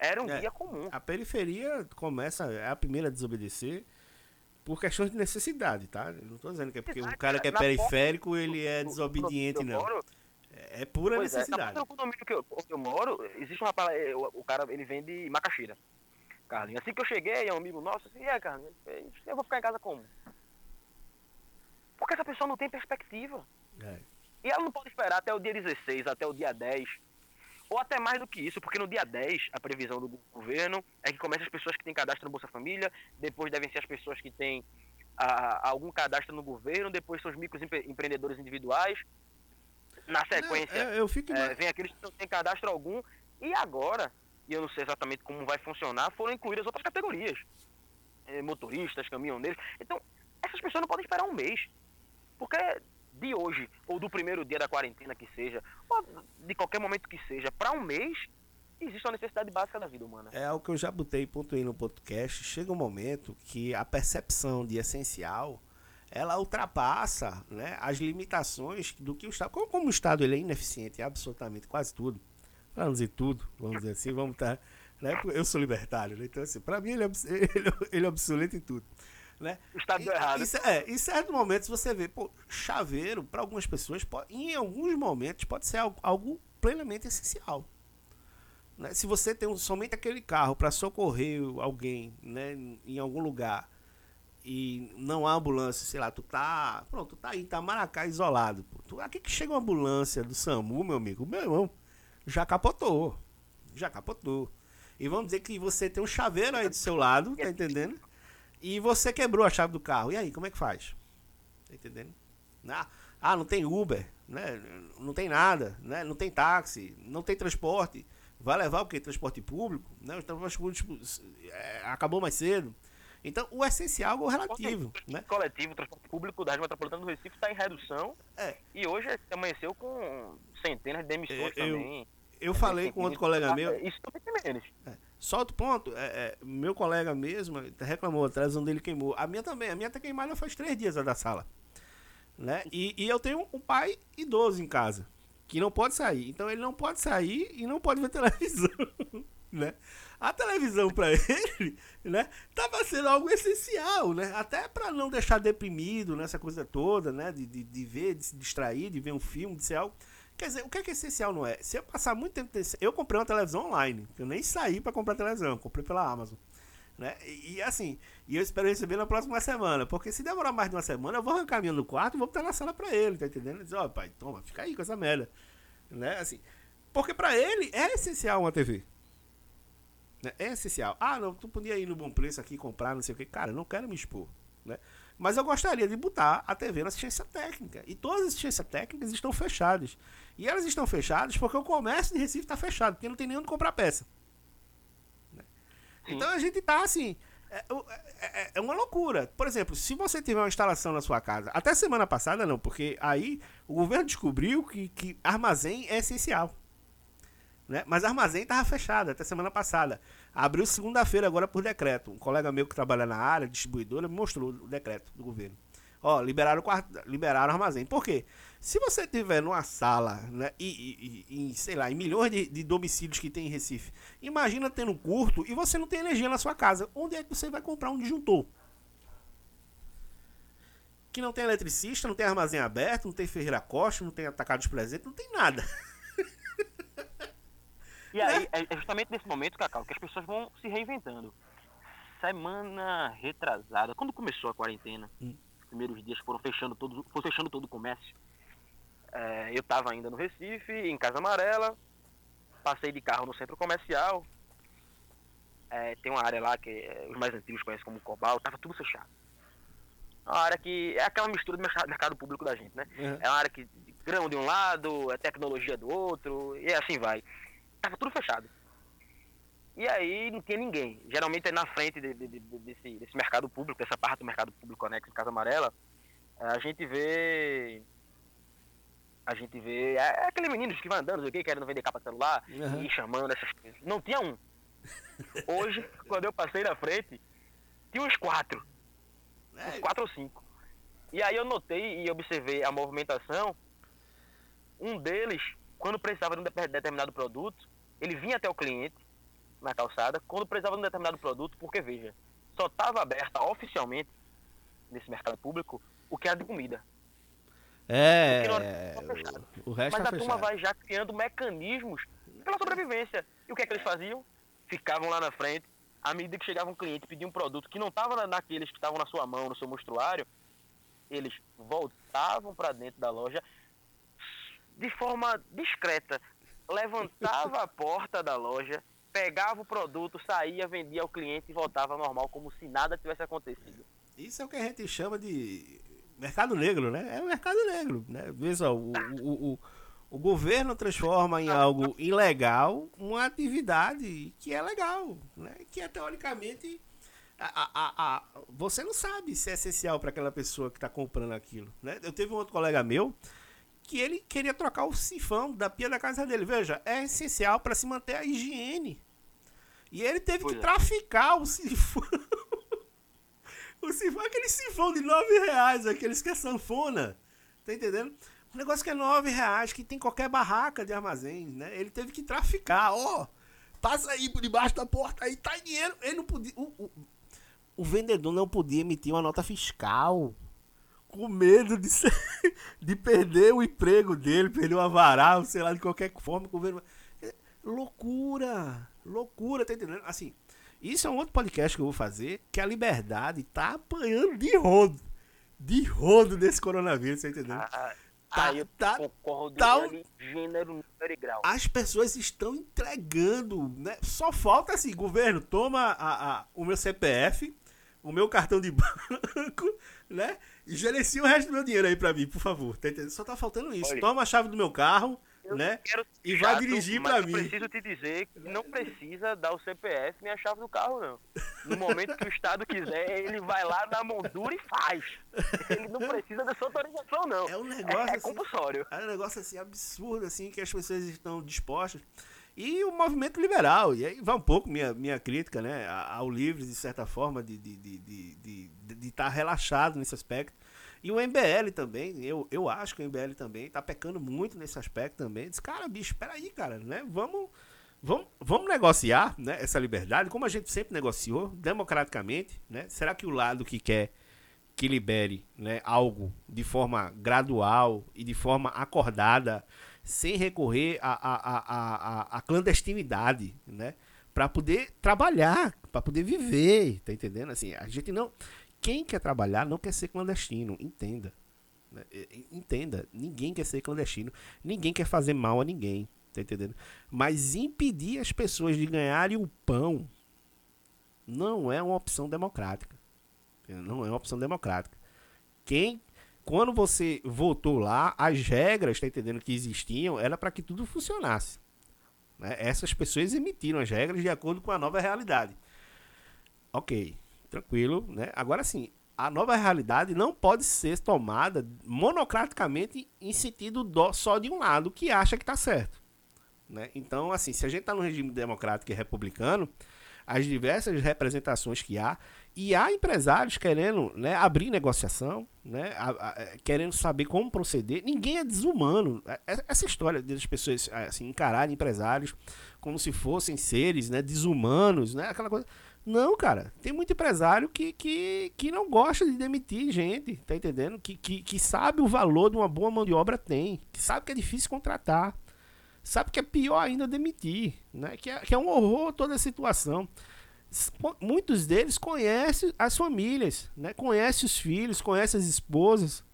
era um é, dia comum. A periferia começa, é a primeira a desobedecer por questões de necessidade, tá? Eu não estou dizendo que é porque o cara que é periférico ele é desobediente, não. É, é pura pois necessidade. É, no condomínio que eu, eu moro, existe uma palavra, o, o cara ele vende macaxeira. Carlinhos. Assim que eu cheguei, é um amigo nosso, assim, é, Carlinhos, eu vou ficar em casa como? Porque essa pessoa não tem perspectiva. É. E ela não pode esperar até o dia 16, até o dia 10, ou até mais do que isso, porque no dia 10, a previsão do governo é que comece as pessoas que têm cadastro no Bolsa Família, depois devem ser as pessoas que têm a, algum cadastro no governo, depois são os microempreendedores individuais. Na sequência, não, eu, fico é, vem aqueles que não têm cadastro algum. E agora, e eu não sei exatamente como vai funcionar, foram incluídas outras categorias. É, motoristas, caminhoneiros. Então, essas pessoas não podem esperar um mês. Porque de hoje, ou do primeiro dia da quarentena que seja, ou de qualquer momento que seja, para um mês, existe uma necessidade básica da vida humana. É o que eu já botei pontuei no podcast. Chega um momento que a percepção de essencial ela ultrapassa né, as limitações do que o Estado. Como, como o Estado ele é ineficiente em absolutamente quase tudo, para não dizer tudo, vamos dizer assim, vamos estar. Tá, né, eu sou libertário, né, então assim, para mim ele é, ele, ele é obsoleto em tudo. Né? Estado e, errado. Isso, é, em certos momentos você vê, pô, chaveiro, para algumas pessoas, pode, em alguns momentos, pode ser algo, algo plenamente essencial. Né? Se você tem um, somente aquele carro para socorrer alguém né, em algum lugar e não há ambulância, sei lá, tu tá. Pronto, tu tá aí, tá Maracá isolado. Pô. Tu, aqui que chega uma ambulância do SAMU, meu amigo, meu irmão, já capotou. Já capotou. E vamos dizer que você tem um chaveiro aí do seu lado, tá entendendo? E você quebrou a chave do carro. E aí, como é que faz? Tá entendendo? Ah, ah, não tem Uber. né? Não tem nada, né? Não tem táxi, não tem transporte. Vai levar o quê? Transporte público? Né? Os transportes públicos é, acabou mais cedo. Então, o essencial é o relativo. O né? coletivo, o transporte público da região metropolitana do Recife está em redução. É. E hoje amanheceu com centenas de demissões eu, também. Eu falei com outro colega meu. Isso também tem menos. É. Só outro ponto, é, é, meu colega mesmo reclamou, a televisão dele queimou. A minha também, a minha tá queimada faz três dias a da sala. Né? E, e eu tenho um pai idoso em casa, que não pode sair. Então ele não pode sair e não pode ver televisão. né? A televisão para ele, né, tava sendo algo essencial, né? Até para não deixar deprimido nessa coisa toda, né, de, de, de, ver, de se distrair, de ver um filme, de ser algo Quer dizer, o que é, que é essencial não é? Se eu passar muito tempo. Eu comprei uma televisão online. Eu nem saí para comprar televisão, comprei pela Amazon. Né? E, e, assim, e eu espero receber na próxima semana. Porque se demorar mais de uma semana, eu vou arrancar minha no quarto e vou botar na sala para ele, tá entendendo? Dizer, ó, oh, pai, toma, fica aí com essa merda. Né? Assim, porque para ele é essencial uma TV. Né? É essencial. Ah, não, tu podia ir no bom preço aqui comprar, não sei o que. Cara, não quero me expor. Né? Mas eu gostaria de botar a TV na assistência técnica. E todas as assistências técnicas estão fechadas. E elas estão fechadas porque o comércio de Recife está fechado, porque não tem nem onde comprar peça. Né? Então a gente está assim. É, é, é, é, uma loucura. Por exemplo, se você tiver uma instalação na sua casa, até semana passada não, porque aí o governo descobriu que, que armazém é essencial. Né? Mas armazém estava fechado até semana passada. Abriu segunda-feira agora por decreto. Um colega meu que trabalha na área, distribuidora, me mostrou o decreto do governo. Ó, liberaram, liberaram armazém. Por quê? Se você tiver numa sala, né, e, e, e sei lá, em milhões de, de, domicílios que tem em Recife, imagina tendo um curto e você não tem energia na sua casa. Onde é que você vai comprar um disjuntor? Que não tem eletricista, não tem armazém aberto, não tem Ferreira Costa, não tem atacado de presente, não tem nada. E aí, é, é justamente nesse momento, Cacau, que as pessoas vão se reinventando. Semana retrasada, quando começou a quarentena, hum. os primeiros dias foram fechando todo, foi fechando todo o comércio. É, eu estava ainda no Recife, em Casa Amarela, passei de carro no centro comercial. É, tem uma área lá que os mais antigos conhecem como Cobal, estava tudo fechado. É uma área que é aquela mistura do mercado público da gente, né? Uhum. É uma área que grão de um lado, é tecnologia do outro, e assim vai tava tudo fechado. E aí não tinha ninguém. Geralmente é na frente de, de, de, desse, desse mercado público, dessa parte do mercado público anexo em Casa Amarela, é, a gente vê. A gente vê. É, é aquele menino que vai andando, o que, querendo vender capa de celular uhum. e chamando essas coisas. Não tinha um. Hoje, quando eu passei na frente, tinha uns quatro. Uns é. quatro ou cinco. E aí eu notei e observei a movimentação. Um deles, quando precisava de um determinado produto, ele vinha até o cliente na calçada quando precisava de um determinado produto, porque veja, só estava aberta oficialmente nesse mercado público o que era de comida. É, o, o resto Mas tá a turma vai já criando mecanismos pela sobrevivência. E o que é que eles faziam? Ficavam lá na frente, à medida que chegava um cliente pedir um produto que não estava naqueles que estavam na sua mão, no seu mostruário, eles voltavam para dentro da loja de forma discreta, levantava a porta da loja, pegava o produto, saía, vendia ao cliente e voltava normal, como se nada tivesse acontecido. Isso é o que a gente chama de mercado negro, né? É o mercado negro, né? Veja, o, o, o, o governo transforma em algo ilegal uma atividade que é legal, né? Que é teoricamente a, a, a, você não sabe se é essencial para aquela pessoa que está comprando aquilo, né? Eu teve um outro colega meu que ele queria trocar o sifão da pia da casa dele. Veja, é essencial para se manter a higiene. E ele teve pois que é. traficar o sifão. o sifão, aquele sifão de 9 reais, aqueles que é sanfona. Tá entendendo? Um negócio que é 9 reais, que tem qualquer barraca de armazém, né? Ele teve que traficar, ó. Passa aí por debaixo da porta, aí tá dinheiro. Ele não podia. O, o, o vendedor não podia emitir uma nota fiscal com medo de, ser, de perder o emprego dele, perder o avaral, sei lá, de qualquer forma. Governo... Loucura! Loucura, tá entendendo? Assim, isso é um outro podcast que eu vou fazer, que a liberdade tá apanhando de rodo. De rodo desse coronavírus, tá entendendo? Ah, ah tá, eu tá, concordo tá, gênero, número e grau. As pessoas estão entregando, né? Só falta assim, governo, toma a, a, o meu CPF, o meu cartão de banco, né? E gerencia o resto do meu dinheiro aí pra mim, por favor. Tá entendendo? Só tá faltando isso. Olha, Toma a chave do meu carro, né? E vai dirigir pra mim. Eu preciso te dizer que não precisa dar o CPF nem a chave do carro, não. No momento que o Estado quiser, ele vai lá na moldura e faz. Ele não precisa dessa autorização, não. É um negócio. É, é compulsório. Assim, é um negócio assim absurdo, assim, que as pessoas estão dispostas. E o movimento liberal, e aí vai um pouco minha, minha crítica, né, ao Livres, de certa forma, de estar de, de, de, de, de tá relaxado nesse aspecto e o MBL também, eu, eu acho que o MBL também tá pecando muito nesse aspecto também. Diz, cara, bicho, peraí, cara, né? Vamos, vamos, vamos negociar né, essa liberdade, como a gente sempre negociou, democraticamente, né? Será que o lado que quer que libere né, algo de forma gradual e de forma acordada, sem recorrer à a, a, a, clandestinidade, né? Para poder trabalhar, para poder viver, tá entendendo? Assim, a gente não quem quer trabalhar não quer ser clandestino, entenda. Né? Entenda, ninguém quer ser clandestino, ninguém quer fazer mal a ninguém, tá entendendo? Mas impedir as pessoas de ganharem o pão não é uma opção democrática. Não é uma opção democrática. Quem, quando você votou lá, as regras, tá entendendo, que existiam, era para que tudo funcionasse. Né? Essas pessoas emitiram as regras de acordo com a nova realidade. Ok, tranquilo, né? Agora sim, a nova realidade não pode ser tomada monocraticamente em sentido do, só de um lado que acha que está certo. Né? Então, assim, se a gente está no regime democrático e republicano, as diversas representações que há, e há empresários querendo né, abrir negociação, né, a, a, é, querendo saber como proceder. Ninguém é desumano. É, é, essa história das pessoas assim, encararem empresários como se fossem seres né, desumanos, né, aquela coisa não, cara. Tem muito empresário que, que, que não gosta de demitir gente, tá entendendo? Que, que, que sabe o valor de uma boa mão de obra tem. Que sabe que é difícil contratar. Sabe que é pior ainda demitir, né? Que é, que é um horror toda a situação. Muitos deles conhecem as famílias, né? Conhecem os filhos, conhecem as esposas,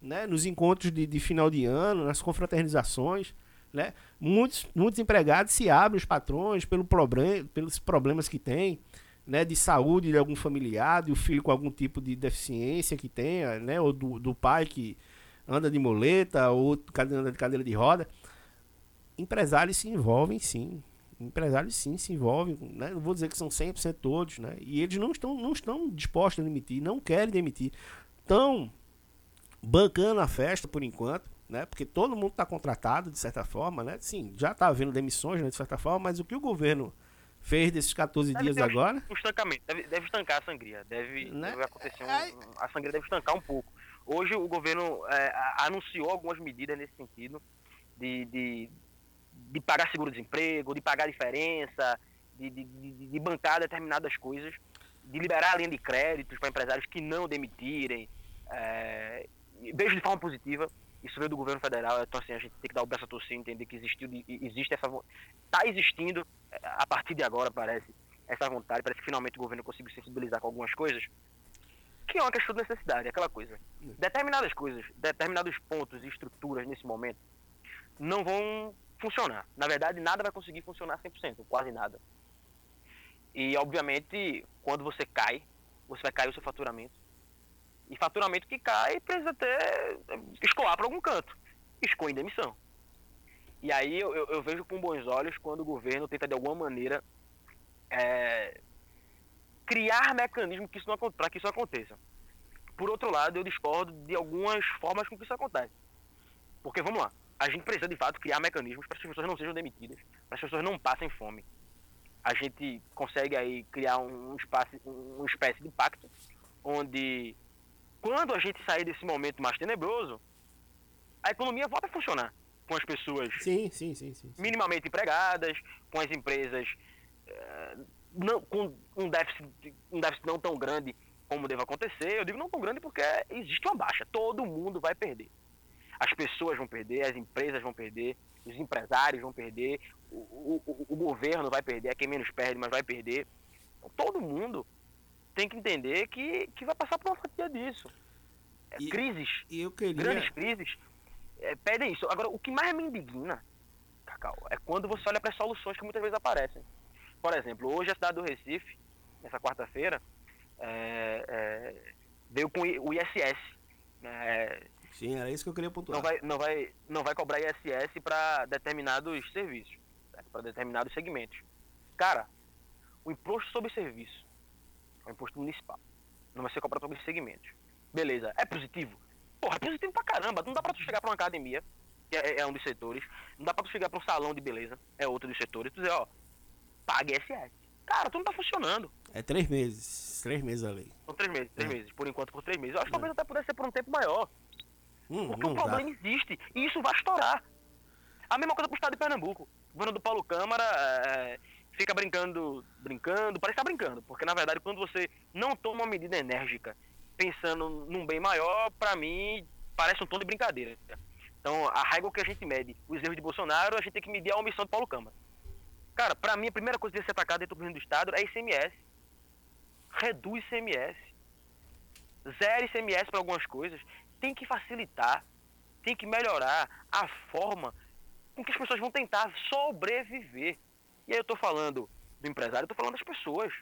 né? Nos encontros de, de final de ano, nas confraternizações. Né? Muitos, muitos empregados se abrem os patrões pelo problem, pelos problemas que têm né, de saúde de algum familiar, de o filho com algum tipo de deficiência que tenha, né, ou do, do pai que anda de moleta, ou anda de cadeira de roda. Empresários se envolvem sim. Empresários sim se envolvem, né? não vou dizer que são 100% todos, né? E eles não estão, não estão dispostos a demitir, não querem demitir. Estão bancando a festa por enquanto, né? Porque todo mundo está contratado de certa forma, né? Sim, já está havendo demissões, né, de certa forma, mas o que o governo fez desses 14 deve dias agora? Um estancamento, deve, deve estancar a sangria, deve, né? deve acontecer, um, a sangria deve estancar um pouco. Hoje o governo é, anunciou algumas medidas nesse sentido, de, de, de pagar seguro-desemprego, de pagar diferença, de, de, de, de bancar determinadas coisas, de liberar a linha de créditos para empresários que não demitirem. É, vejo de forma positiva, isso veio do governo federal, então assim, a gente tem que dar o braço a torcer, entender que existiu, existe essa está existindo é, a partir de agora, parece, essa vontade, parece que finalmente o governo conseguiu sensibilizar com algumas coisas, que é uma questão de necessidade, aquela coisa. Determinadas coisas, determinados pontos e estruturas nesse momento não vão funcionar. Na verdade, nada vai conseguir funcionar 100%, quase nada. E, obviamente, quando você cai, você vai cair o seu faturamento e faturamento que cai precisa ter escoar para algum canto. Escoa em demissão. E aí eu, eu, eu, vejo com bons olhos quando o governo tenta de alguma maneira é, criar mecanismos para que isso aconteça. Por outro lado, eu discordo de algumas formas com que isso acontece. Porque vamos lá, a gente precisa de fato criar mecanismos para que as pessoas não sejam demitidas, para que as pessoas não passem fome. A gente consegue aí criar um, espaço, uma espécie de pacto onde quando a gente sair desse momento mais tenebroso, a economia volta a funcionar com as pessoas sim, sim, sim, sim, minimamente empregadas, com as empresas uh, não, com um déficit, um déficit não tão grande como deve acontecer. Eu digo não tão grande porque existe uma baixa, todo mundo vai perder. As pessoas vão perder, as empresas vão perder, os empresários vão perder, o, o, o governo vai perder, é quem menos perde, mas vai perder. Então, todo mundo tem que entender que, que vai passar por uma fatia disso. É, e, crises, e queria... grandes crises, é, pedem isso. Agora, o que mais me indigna, Cacau, é quando você olha para as soluções que muitas vezes aparecem. Por exemplo, hoje a cidade do Recife, nessa quarta-feira, é, é, veio com o ISS. Né? Sim, era isso que eu queria pontuar. Não vai, não vai, não vai cobrar ISS para determinados serviços, para determinados segmentos. Cara, o imposto sobre serviço é um imposto municipal. Não vai ser cobrado sobre segmentos. Beleza, é positivo? Porra, é positivo pra caramba. Não dá pra tu chegar pra uma academia, que é, é um dos setores. Não dá pra tu chegar pra um salão de beleza, é outro dos setores. Tu dizer, ó, pague ISS. Cara, tu não tá funcionando. É três meses. Três meses a lei. São três meses, três é. meses. Por enquanto, por três meses. Eu acho que talvez até pudesse ser por um tempo maior. Hum, porque o problema dá. existe. E isso vai estourar. A mesma coisa pro estado de Pernambuco. O governo do Paulo Câmara é, fica brincando, brincando, parece estar tá brincando. Porque, na verdade, quando você não toma uma medida enérgica pensando num bem maior, para mim, parece um tom de brincadeira. Então, a régua que a gente mede os erros de Bolsonaro, a gente tem que medir a omissão de Paulo Câmara. Cara, para mim, a primeira coisa que deve ser atacada dentro do governo do Estado é ICMS. Reduz ICMS. Zero ICMS para algumas coisas. Tem que facilitar, tem que melhorar a forma com que as pessoas vão tentar sobreviver. E aí eu estou falando do empresário, eu estou falando das pessoas.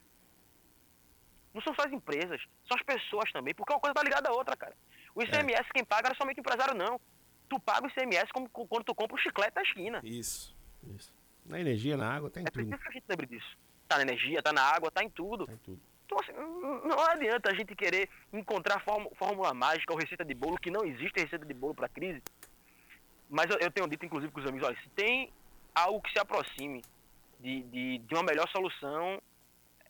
Não são só as empresas, são as pessoas também, porque uma coisa está ligada à outra, cara. O ICMS é. quem paga não é somente o empresário, não. Tu paga o ICMS como, quando tu compra o chiclete da esquina. Isso, isso. Na energia, na água, tá em é tudo. É preciso que a gente lembre disso. Tá na energia, tá na água, tá em tudo. Tá em tudo. Então, assim, não adianta a gente querer encontrar fórmula mágica ou receita de bolo, que não existe receita de bolo para crise. Mas eu, eu, tenho dito, inclusive, com os amigos, olha, se tem algo que se aproxime de, de, de uma melhor solução,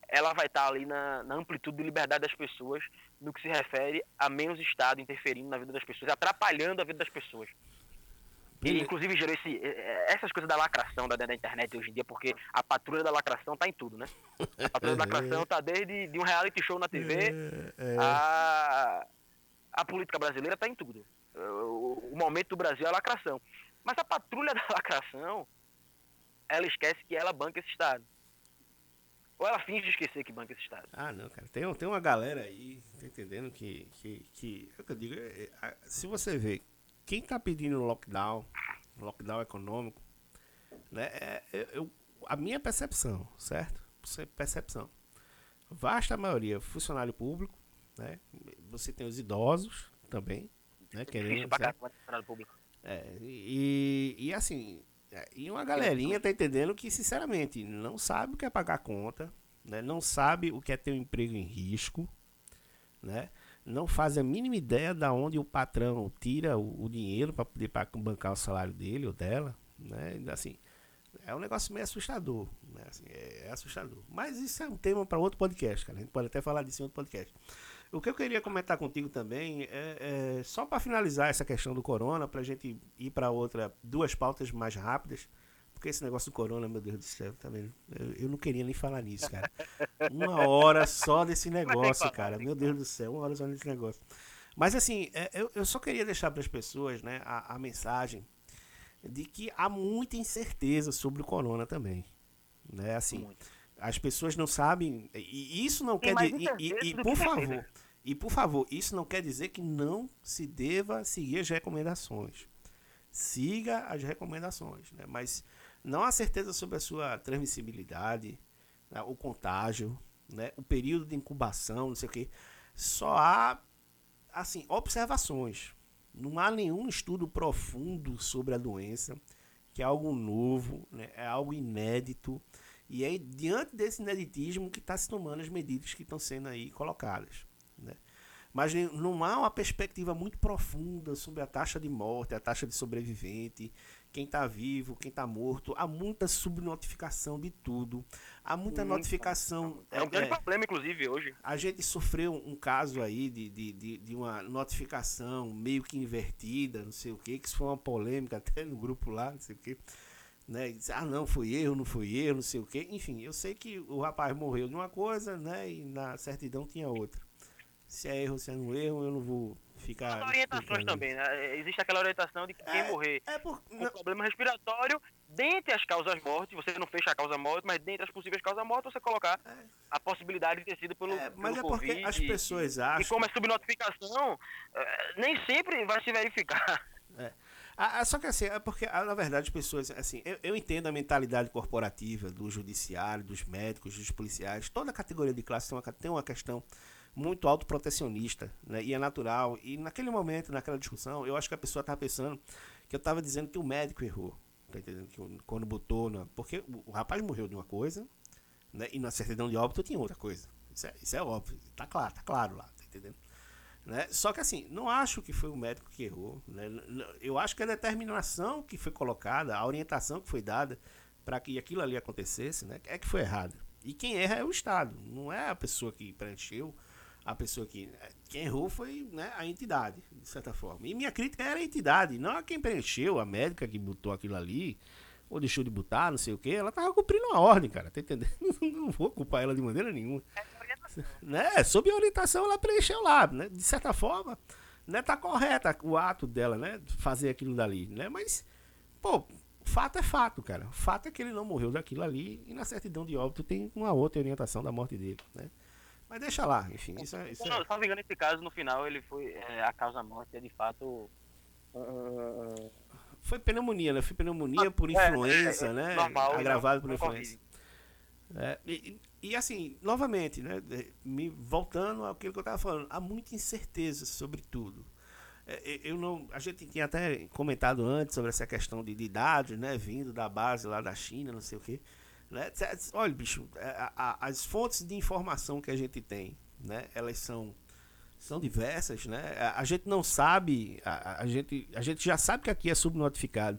ela vai estar ali na, na, amplitude de liberdade das pessoas no que se refere a menos Estado interferindo na vida das pessoas, atrapalhando a vida das pessoas. E, inclusive gerou esse, essas coisas da lacração da, da internet hoje em dia, porque a patrulha da lacração tá em tudo, né? A patrulha da lacração tá desde de um reality show na TV é, é. a, a política brasileira tá em tudo. O, o momento do Brasil é a lacração. Mas a patrulha da lacração, ela esquece que ela banca esse Estado. Ou ela finge esquecer que banca esse Estado? Ah, não, cara. Tem, tem uma galera aí, tá entendendo? Que, que, que é o que eu digo, é, é, se você vê quem está pedindo lockdown, lockdown econômico, né, é, é, eu, a minha percepção, certo? Percepção. Vasta maioria funcionário público, né? Você tem os idosos também, né? Querendo, pagar funcionário público. É, e, e assim, é, e uma galerinha tá entendendo que, sinceramente, não sabe o que é pagar conta, né? Não sabe o que é ter um emprego em risco, né? não fazem a mínima ideia da onde o patrão tira o, o dinheiro para poder bancar o salário dele ou dela, né? Assim, é um negócio meio assustador, né? Assim, é, é, assustador. Mas isso é um tema para outro podcast, cara. A gente pode até falar disso em outro podcast. O que eu queria comentar contigo também é, é só para finalizar essa questão do corona, para a gente ir para outra duas pautas mais rápidas. Porque esse negócio do corona, meu Deus do céu, tá vendo? Eu, eu não queria nem falar nisso, cara. Uma hora só desse negócio, cara. Meu Deus do céu, uma hora só desse negócio. Mas assim, é, eu, eu só queria deixar para as pessoas né, a, a mensagem de que há muita incerteza sobre o corona também. Né? Assim, Muito. As pessoas não sabem. E isso não Tem quer dizer. E, e, e por favor, e por favor, isso não quer dizer que não se deva seguir as recomendações. Siga as recomendações, né? Mas não há certeza sobre a sua transmissibilidade, né, o contágio, né, o período de incubação, não sei o que. Só há assim observações. Não há nenhum estudo profundo sobre a doença, que é algo novo, né, é algo inédito. E é diante desse ineditismo que está se tomando as medidas que estão sendo aí colocadas. Né? Mas não há uma perspectiva muito profunda sobre a taxa de morte, a taxa de sobrevivente, quem está vivo, quem está morto. Há muita subnotificação de tudo. Há muita Muito. notificação. É um grande é, problema, inclusive, hoje. A gente sofreu um caso aí de, de, de, de, uma notificação meio que invertida, não sei o que, que isso foi uma polêmica até no grupo lá, não sei o que. Né? Ah, não, fui eu, não fui eu, não sei o que. Enfim, eu sei que o rapaz morreu de uma coisa, né? E na certidão tinha outra. Se é erro, se é um erro, eu não vou ficar. As orientações também, né? Existe aquela orientação de que quem é, morrer é por... com não... problema respiratório, dentre as causas mortes, você não fecha a causa morte, mas dentre as possíveis causas mortes, você colocar é. a possibilidade de ter sido pelo. É, mas pelo é porque COVID, as pessoas acham. E como é subnotificação, é, nem sempre vai se verificar. É. Só que assim, é porque, na verdade, as pessoas, assim, eu, eu, entendo a mentalidade corporativa do judiciário, dos médicos, dos policiais, toda categoria de classe tem uma, tem uma questão muito autoprotecionista, né? E é natural. E naquele momento, naquela discussão, eu acho que a pessoa estava pensando que eu estava dizendo que o médico errou. Tá entendendo? Que quando botou na. Porque o rapaz morreu de uma coisa, né? E na certidão de óbito tinha outra coisa. Isso é, isso é óbvio. Tá claro, tá claro lá, tá entendendo? Né? Só que assim, não acho que foi o médico que errou. Né? Eu acho que a determinação que foi colocada, a orientação que foi dada para que aquilo ali acontecesse, né? é que foi errada. E quem erra é o Estado, não é a pessoa que preencheu, a pessoa que. Quem errou foi né, a entidade, de certa forma. E minha crítica era a entidade, não a quem preencheu, a médica que botou aquilo ali, ou deixou de botar, não sei o que. Ela tava cumprindo uma ordem, cara, tá entendendo? Não vou culpar ela de maneira nenhuma. né? Sob orientação, ela preencheu lá, né? De certa forma, né? Tá correta o ato dela, né? Fazer aquilo dali, né? Mas, pô, fato é fato, cara. Fato é que ele não morreu daquilo ali e na certidão de óbito tem uma outra orientação da morte dele, né? Mas deixa lá, enfim. Isso é, isso não, é... Só me engano, nesse caso, no final, ele foi. É, a causa da morte é de fato. Uh... Foi pneumonia, né? Foi pneumonia ah, por é, influenza, é, né? Normal, Agravado por influenza. É, e, e, assim, novamente, né? Me voltando ao que eu estava falando, há muita incerteza sobre tudo. É, eu não, a gente tinha até comentado antes sobre essa questão de, de dados, né, vindo da base lá da China, não sei o quê. Né? Olha, bicho, é, a, a, as fontes de informação que a gente tem, né, elas são são diversas, né? A, a gente não sabe, a, gente, a gente já sabe que aqui é subnotificado.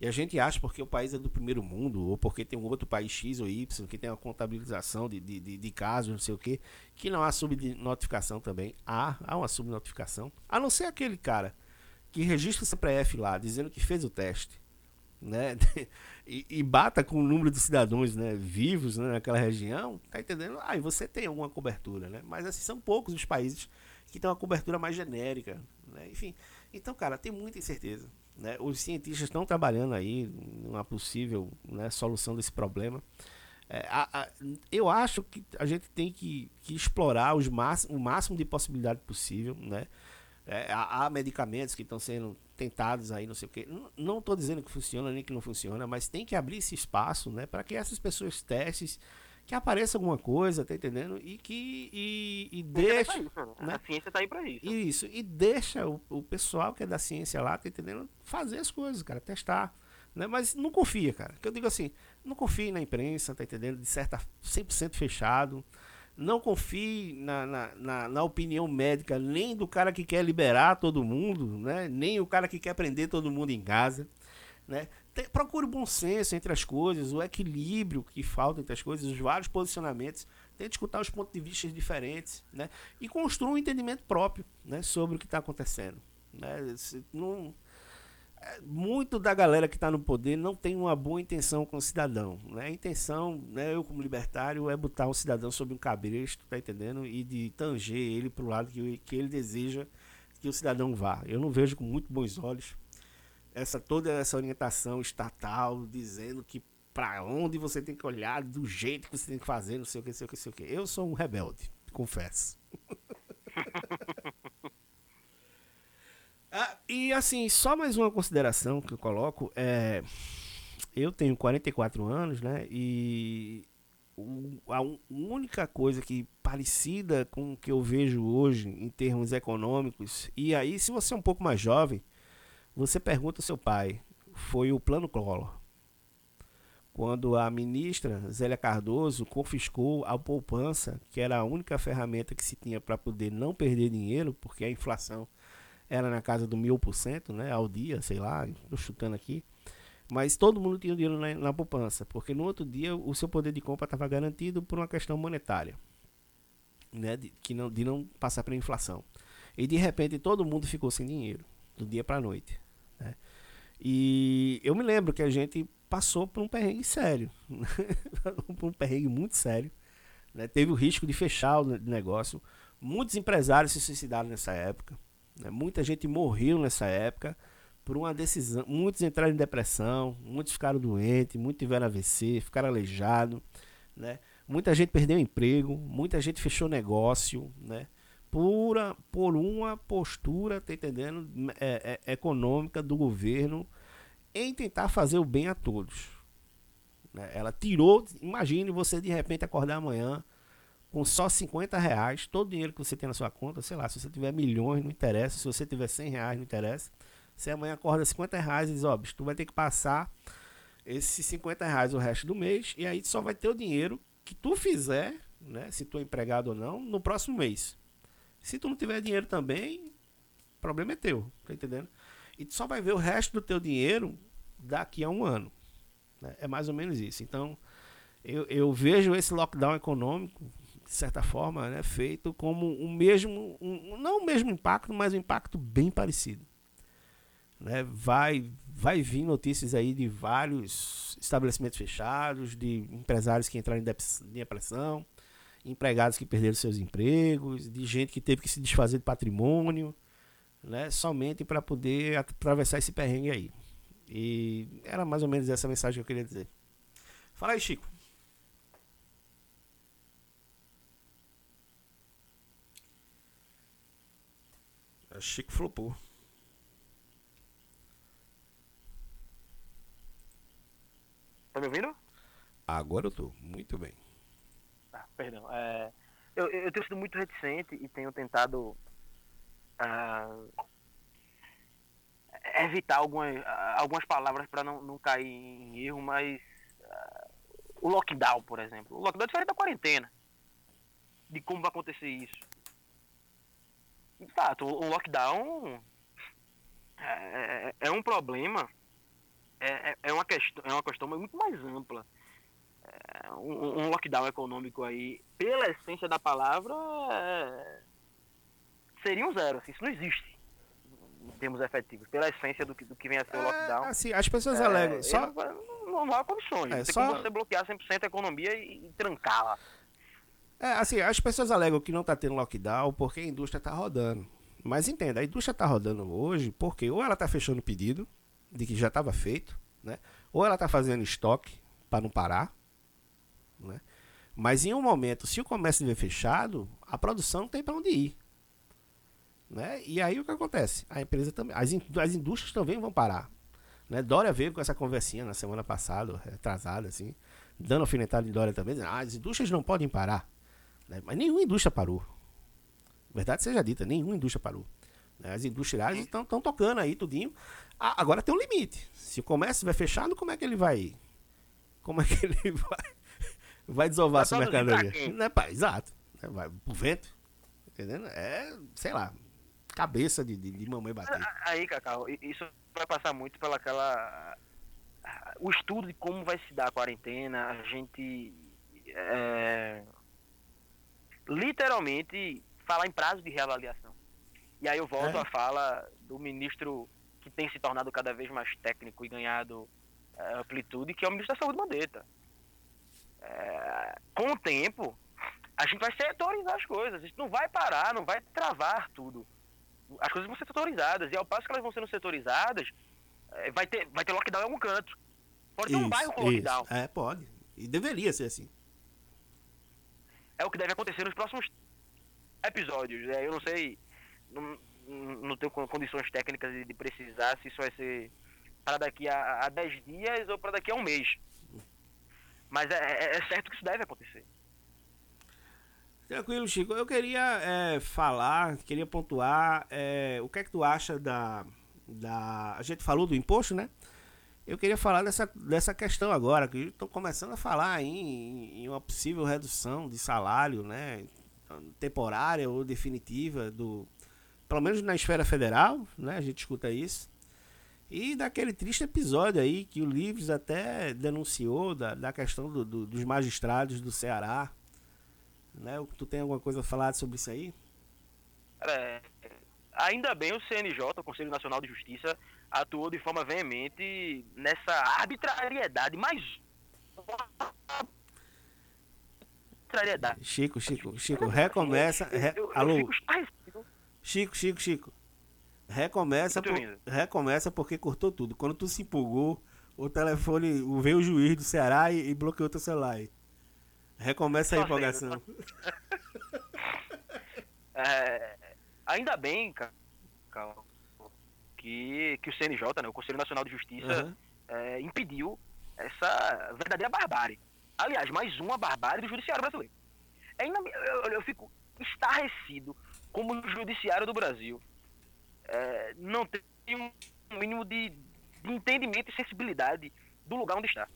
E a gente acha porque o país é do primeiro mundo, ou porque tem um outro país X ou Y, que tem uma contabilização de, de, de, de casos, não sei o que, que não há subnotificação também. Há, há uma subnotificação. A não ser aquele cara que registra o CPF lá, dizendo que fez o teste, né? e, e, bata com o número de cidadãos né, vivos né, naquela região, tá entendendo? Aí ah, você tem alguma cobertura, né? Mas assim, são poucos os países que têm uma cobertura mais genérica, né? Enfim, então, cara, tem muita incerteza. Né? Os cientistas estão trabalhando aí numa possível né, solução desse problema. É, a, a, eu acho que a gente tem que, que explorar os o máximo de possibilidade possível. Né? É, há, há, medicamentos que estão sendo tentados aí, não sei o quê. Não estou dizendo que funciona nem que não funciona, mas tem que abrir esse espaço né, para que essas pessoas testem que apareça alguma coisa, tá entendendo? E que e, e deixa. Isso, né? né? A ciência tá aí pra isso. Isso, e deixa o, o pessoal que é da ciência lá, tá entendendo? Fazer as coisas, cara, testar. Né? Mas não confia, cara. Que eu digo assim, não confie na imprensa, tá entendendo? De certa 100% fechado. Não confie na, na, na, na, opinião médica, nem do cara que quer liberar todo mundo, né? Nem o cara que quer prender todo mundo em casa, né? Tem, procure o bom senso entre as coisas, o equilíbrio que falta entre as coisas, os vários posicionamentos. Tente escutar os pontos de vista diferentes, né? E construa um entendimento próprio, né? Sobre o que está acontecendo, né? Não, é, muito da galera que está no poder não tem uma boa intenção com o cidadão, né? A intenção, né? Eu como libertário é botar o cidadão sob um cabresto, tá entendendo? E de tanger ele para o lado que, que ele deseja que o cidadão vá. Eu não vejo com muito bons olhos essa toda essa orientação estatal dizendo que para onde você tem que olhar, do jeito que você tem que fazer, não sei o que, sei o que, sei o que. Eu sou um rebelde, confesso. ah, e assim, só mais uma consideração que eu coloco é eu tenho 44 anos, né? E a única coisa que parecida com o que eu vejo hoje em termos econômicos, e aí se você é um pouco mais jovem, você pergunta ao seu pai, foi o plano Collor. Quando a ministra Zélia Cardoso confiscou a poupança, que era a única ferramenta que se tinha para poder não perder dinheiro, porque a inflação era na casa do mil por cento, né, ao dia, sei lá, estou chutando aqui. Mas todo mundo tinha dinheiro na, na poupança, porque no outro dia o seu poder de compra estava garantido por uma questão monetária, né, de, que não, de não passar pela inflação. E de repente todo mundo ficou sem dinheiro do dia para a noite. E eu me lembro que a gente passou por um perrengue sério, por um perrengue muito sério. Né? Teve o risco de fechar o negócio. Muitos empresários se suicidaram nessa época. Né? Muita gente morreu nessa época por uma decisão. Muitos entraram em depressão, muitos ficaram doentes, muitos tiveram AVC, ficaram aleijados. Né? Muita gente perdeu emprego, muita gente fechou negócio. Né? Pura por uma postura, tá entendendo, é, é, econômica do governo em tentar fazer o bem a todos. Né? Ela tirou, imagine você de repente acordar amanhã com só 50 reais, todo o dinheiro que você tem na sua conta, sei lá, se você tiver milhões, não interessa, se você tiver 100 reais, não interessa. Você amanhã acorda 50 reais e diz, ó, bicho, tu vai ter que passar esses 50 reais o resto do mês, e aí só vai ter o dinheiro que tu fizer, né, se tu é empregado ou não, no próximo mês. Se tu não tiver dinheiro também, o problema é teu, tá entendendo? E tu só vai ver o resto do teu dinheiro daqui a um ano. Né? É mais ou menos isso. Então, eu, eu vejo esse lockdown econômico de certa forma, né, feito como o mesmo, um, não o mesmo impacto, mas um impacto bem parecido. Né? Vai, vai vir notícias aí de vários estabelecimentos fechados, de empresários que entraram em depressão, empregados que perderam seus empregos, de gente que teve que se desfazer de patrimônio, né, somente para poder atravessar esse perrengue aí. E era mais ou menos essa mensagem que eu queria dizer. Fala aí, Chico. Chico flopou. Tá me ouvindo? Agora eu tô, muito bem. Perdão. É, eu, eu tenho sido muito reticente e tenho tentado uh, evitar algumas, uh, algumas palavras para não, não cair em erro, mas uh, o lockdown, por exemplo. O lockdown é diferente da quarentena. De como vai acontecer isso de fato, o lockdown é, é, é um problema, é, é, é uma questão, é uma questão muito mais ampla. É, um, um, lockdown econômico aí, pela essência da palavra, é, seria um zero. Assim, isso não existe em termos efetivos, pela essência do que, do que vem a ser o lockdown. assim, as pessoas alegam. Só... Não, não, há condições. É, só... como você bloquear 100% a economia e, e trancá-la. É, assim, as pessoas alegam que não está tendo lockdown porque a indústria está rodando. Mas entenda, a indústria está rodando hoje porque ou ela está fechando o pedido de que já estava feito, né? ou ela está fazendo estoque para não parar. Né? Mas em um momento, se o comércio estiver fechado, a produção não tem para onde ir. Né? E aí o que acontece? A empresa também, as, as indústrias também vão parar. Né? Dória veio com essa conversinha na semana passada, atrasada, assim, dando alfinetada em Dória também, dizendo, ah, as indústrias não podem parar. Né? Mas nenhuma indústria parou. Verdade seja dita, nenhuma indústria parou. Né? As indústrias estão tocando aí tudinho. Ah, agora tem um limite. Se o comércio estiver fechado, como é que ele vai. Como é que ele vai, vai desovar essa mercadoria? Né, pai? Exato. Né, vai pro vento. Entendendo? É, sei lá, cabeça de, de, de mamãe bater. Aí, Cacau, isso vai passar muito pela aquela. O estudo de como vai se dar a quarentena, a gente. É, literalmente falar em prazo de reavaliação. E aí eu volto é. à fala do ministro que tem se tornado cada vez mais técnico e ganhado é, amplitude, que é o ministro da Saúde Mandetta. É, com o tempo, a gente vai setorizar as coisas. A gente não vai parar, não vai travar tudo. As coisas vão ser setorizadas. E ao passo que elas vão sendo setorizadas, é, vai, ter, vai ter lockdown em algum canto. Pode ter um bairro com lockdown. É, pode. E deveria ser assim é o que deve acontecer nos próximos episódios. É, eu não sei, não, não tenho condições técnicas de, de, precisar se isso vai ser para daqui a, a 10 dias ou para daqui a um mês. Mas é, é, é, certo que isso deve acontecer. Tranquilo, Chico. Eu queria é, falar, queria pontuar é, o que é que tu acha da, da. A gente falou do imposto, né? Eu queria falar dessa, dessa questão agora, que estou começando a falar em, em, uma possível redução de salário, né, temporária ou definitiva, do, pelo menos na esfera federal, né, a gente escuta isso. E daquele triste episódio aí que o Livres até denunciou da, da questão do, do, dos magistrados do Ceará. Né? Tu tem alguma coisa a falar sobre isso aí? É, ainda bem o CNJ, o Conselho Nacional de Justiça, atuou de forma veemente nessa arbitrariedade, mas arbitrariedade. Chico, Chico, Chico, recomeça. Re, alô? Chico, Chico, Chico. Recomeça, por, recomeça porque cortou tudo. Quando tu se empolgou, o telefone, veio o juiz do Ceará e, e bloqueou teu celular. Aí. Recomeça a empolgação. é, ainda bem, cara que, que o CNJ, né, o Conselho Nacional de Justiça, uhum. é, impediu essa verdadeira barbárie. Aliás, mais uma barbárie do judiciário brasileiro. É inab... eu, eu fico estarrecido como o judiciário do Brasil é, não tem um mínimo de, de entendimento e sensibilidade do lugar onde está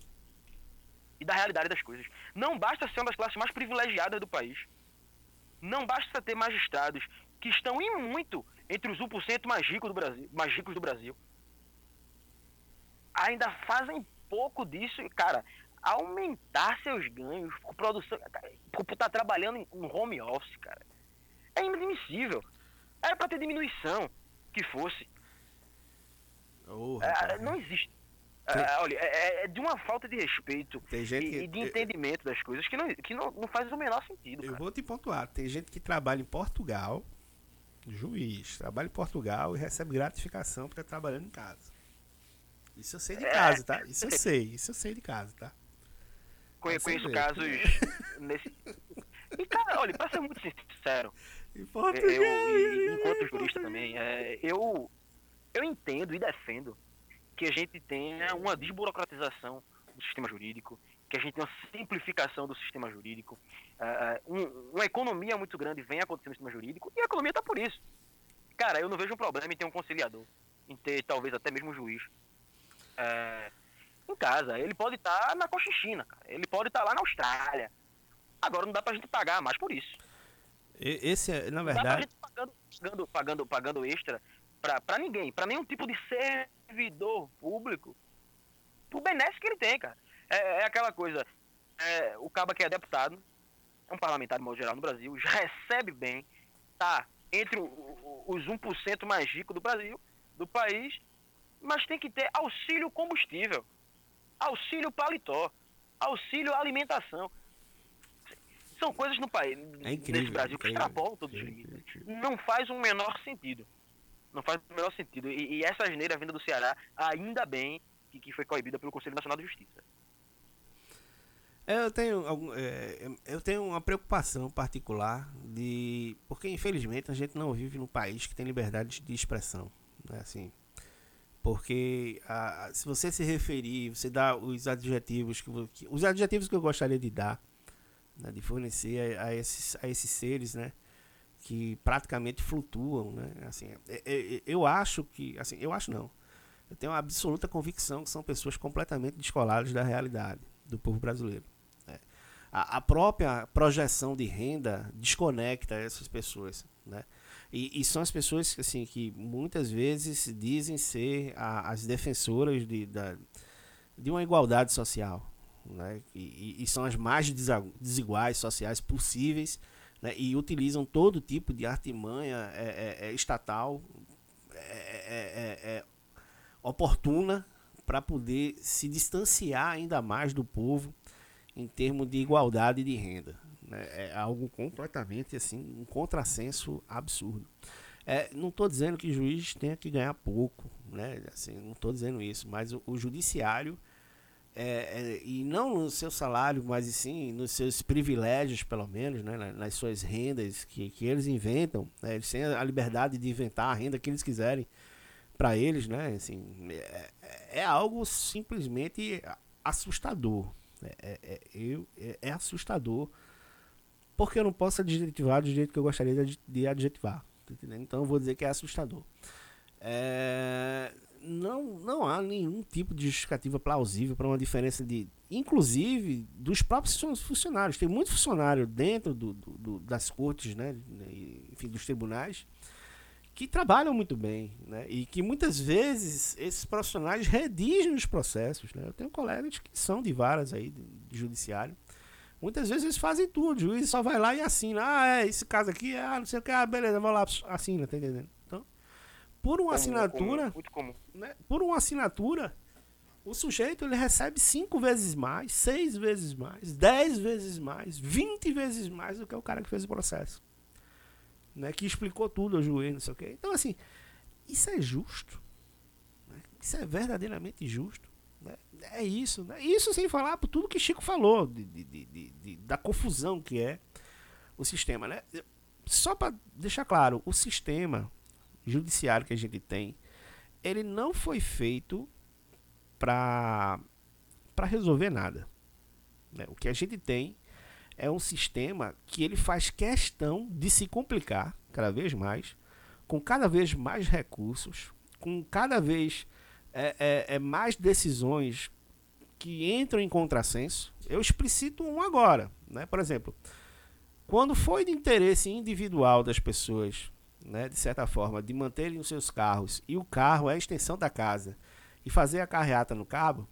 e da realidade das coisas. Não basta ser uma das classes mais privilegiadas do país. Não basta ter magistrados que estão em muito entre os 1% mais ricos do Brasil, mais ricos do Brasil. Ainda fazem pouco disso, cara, aumentar seus ganhos por produção, por estar tá trabalhando em home office, cara. É inadmissível. Era para ter diminuição que fosse. Oh, é, não existe. É, olha, é, é, é, de uma falta de respeito e, que, e, de entendimento das coisas que, não, que não, não faz o menor sentido. Eu cara. vou te pontuar. Tem gente que trabalha em Portugal, juiz, trabalha em Portugal e recebe gratificação porque tá trabalhando em casa. Isso eu sei de é. casa, tá? Isso eu sei, isso eu sei de casa, tá? Conheço, conheço casos nesse. E, cara, olha, pra ser muito sincero, Portugal, eu, e, enquanto jurista também, é, eu, eu entendo e defendo que a gente tenha uma desburocratização do sistema jurídico, que a gente tenha uma simplificação do sistema jurídico. Uh, um, uma economia muito grande vem acontecendo no sistema jurídico e a economia está por isso. Cara, eu não vejo um problema em ter um conciliador, em ter talvez até mesmo um juiz. Uh, em casa, ele pode estar tá na Cochichina, cara. ele pode estar tá lá na Austrália. Agora não dá pra gente pagar mais por isso. Esse é, na verdade. Pagando, pagando, pagando, pagando extra para ninguém, para nenhum tipo de servidor público, por benesse que ele tem, cara. É, é aquela coisa, é, o cabo que é deputado, é um parlamentar de modo geral no Brasil, já recebe bem, tá entre o, o, os 1% mais ricos do Brasil, do país, mas tem que ter auxílio combustível, auxílio paletó, auxílio alimentação. São coisas no país, é incrível, nesse Brasil, que extrapolam todos os limites. Não faz o um menor sentido. Não faz o menor sentido. E, e essa asneira vinda do Ceará, ainda bem que, que foi coibida pelo Conselho Nacional de Justiça. É, eu tenho, é, eu tenho uma preocupação particular de. Porque, infelizmente, a gente não vive num país que tem liberdade de expressão. Né? Assim, porque a, se você se referir, você dá os adjetivos que, que os adjetivos que eu gostaria de dar, né, de fornecer a, a, esses, a esses seres, né? que praticamente flutuam, né? Assim, é, é, é, eu acho que, assim, eu acho não. Eu tenho uma absoluta convicção que são pessoas completamente descoladas da realidade do povo brasileiro. Né? A, a, própria projeção de renda desconecta essas pessoas, né? E, e, são as pessoas assim que muitas vezes dizem ser a, as defensoras de, da, de uma igualdade social, né? E, e, são as mais desiguais sociais possíveis né, e utilizam todo tipo de artimanha é, é, é estatal é, é, oportuna para poder se distanciar ainda mais do povo em termos de igualdade de renda. Né? É algo completamente assim, um contrassenso absurdo. É, não estou dizendo que o juiz tenha que ganhar pouco, né? assim, não estou dizendo isso, mas o, o judiciário é, é, e não no seu salário, mas sim nos seus privilégios, pelo menos, né, nas suas rendas que, que eles inventam. Né, eles têm a liberdade de inventar a renda que eles quiserem para eles, né? Assim, é, é, algo simplesmente assustador. É, é, é eu, é, é, assustador porque eu não posso adjetivar do jeito que eu gostaria de, de adjetivar. Tá então eu vou dizer que é assustador. É, não, não há nenhum tipo de justificativa plausível para uma diferença de. Inclusive dos próprios funcionários. Tem muito funcionário dentro do, do, do, das cortes, né? Enfim, dos tribunais, que trabalham muito bem. Né? E que muitas vezes esses profissionais redigem os processos. Né? Eu tenho colegas que são de varas aí de, de judiciário. Muitas vezes eles fazem tudo, o juiz só vai lá e assina. Ah, é, esse caso aqui, ah, não sei o que, ah, beleza, vou lá, assina, tá entendendo? Por uma comum, assinatura, comum, muito comum. Né, por uma assinatura, o sujeito ele recebe cinco vezes mais, seis vezes mais, dez vezes mais, vinte vezes mais do que o cara que fez o processo. Né, que explicou tudo ao juiz, não sei o quê. Então, assim, isso é justo. Né? Isso é verdadeiramente justo. Né? É isso. Né? Isso sem falar por tudo que Chico falou, de, de, de, de da confusão que é o sistema. Né? Só para deixar claro, o sistema judiciário que a gente tem, ele não foi feito para para resolver nada. Né? O que a gente tem é um sistema que ele faz questão de se complicar cada vez mais, com cada vez mais recursos, com cada vez é, é, é mais decisões que entram em contrassenso. Eu explicito um agora, né? Por exemplo, quando foi de interesse individual das pessoas, né, de certa forma, de manterem os seus carros e o carro é a extensão da casa e fazer a carreata no cabo,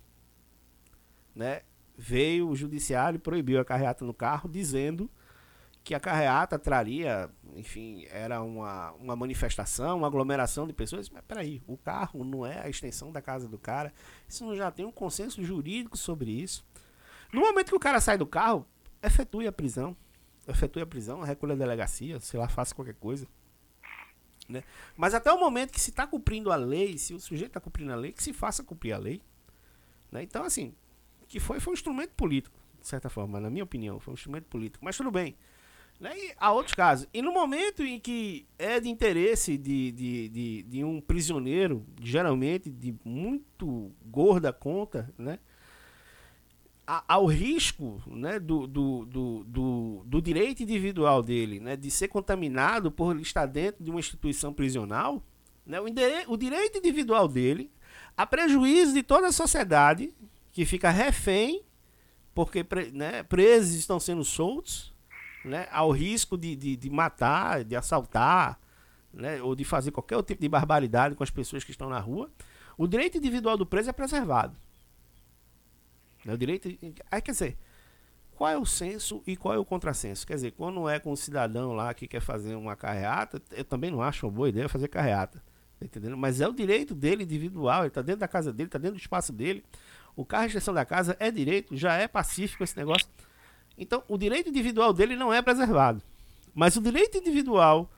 né, veio o judiciário e proibiu a carreata no carro, dizendo que a carreata traria, enfim, era uma, uma manifestação, uma aglomeração de pessoas. Mas peraí, o carro não é a extensão da casa do cara. Isso não já tem um consenso jurídico sobre isso. No momento que o cara sai do carro, efetue a prisão. Efetue a prisão, recolhe a delegacia, sei lá, faça qualquer coisa. Né? Mas até o momento que se está cumprindo a lei, se o sujeito está cumprindo a lei, que se faça cumprir a lei. Né? Então, assim, que foi, foi um instrumento político, de certa forma, na minha opinião, foi um instrumento político. Mas tudo bem. Né? E há outros casos. E no momento em que é de interesse de, de, de, de um prisioneiro, geralmente de muito gorda conta, né? Ao risco né, do, do, do, do, direito individual dele né, de ser contaminado por estar dentro de uma instituição prisional, né, o, o direito individual dele, a prejuízo de toda a sociedade que fica refém, porque né, presos estão sendo soltos, né, ao risco de, de, de matar, de assaltar, né, ou de fazer qualquer tipo de barbaridade com as pessoas que estão na rua, o direito individual do preso é preservado. Né, o direito. Aí quer dizer, qual é o senso e qual é o contrassenso? Quer dizer, quando é com um cidadão lá que quer fazer uma carreata, eu também não acho uma boa ideia fazer carreata. Tá entendendo? Mas é o direito dele individual, ele está dentro da casa dele, está dentro do espaço dele. O carro de extensão da casa é direito, já é pacífico esse negócio. Então, o direito individual dele não é preservado. Mas o direito individual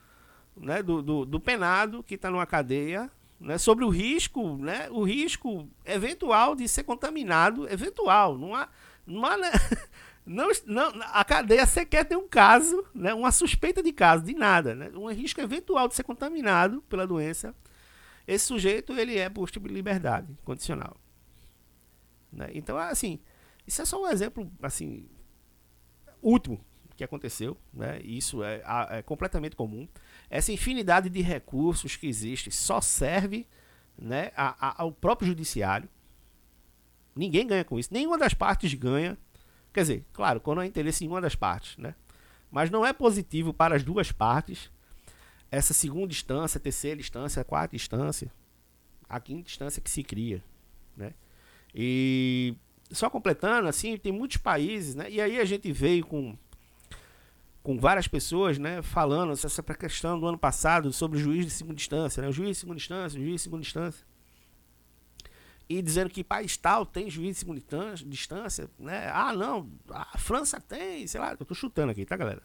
né, do, do, do penado que está numa cadeia né, sobre o risco, né, o risco eventual de ser contaminado, eventual, não há, não há né, não, não, a cadeia sequer tem um caso, né, uma suspeita de caso, de nada, né, um risco eventual de ser contaminado pela doença, esse sujeito ele é posto de liberdade condicional. Né? Então, assim, isso é só um exemplo, assim, último que aconteceu, né? Isso é, é, completamente comum. Essa infinidade de recursos que existe só serve, né, a, a, ao próprio judiciário. Ninguém ganha com isso. Nenhuma das partes ganha. Quer dizer, claro, quando há interesse em uma das partes, né? Mas não é positivo para as duas partes essa segunda instância, terceira instância, quarta instância, a quinta instância que se cria, né? E só completando, assim, tem muitos países, né? E aí a gente veio com, com várias pessoas, né? Falando essa questão do ano passado sobre o juiz de segunda instância, né? O juiz de segunda instância, o juiz de segunda instância. E dizendo que país tal tem juiz de segunda instância, né? Ah, não, a França tem, sei lá, eu tô chutando aqui, tá, galera?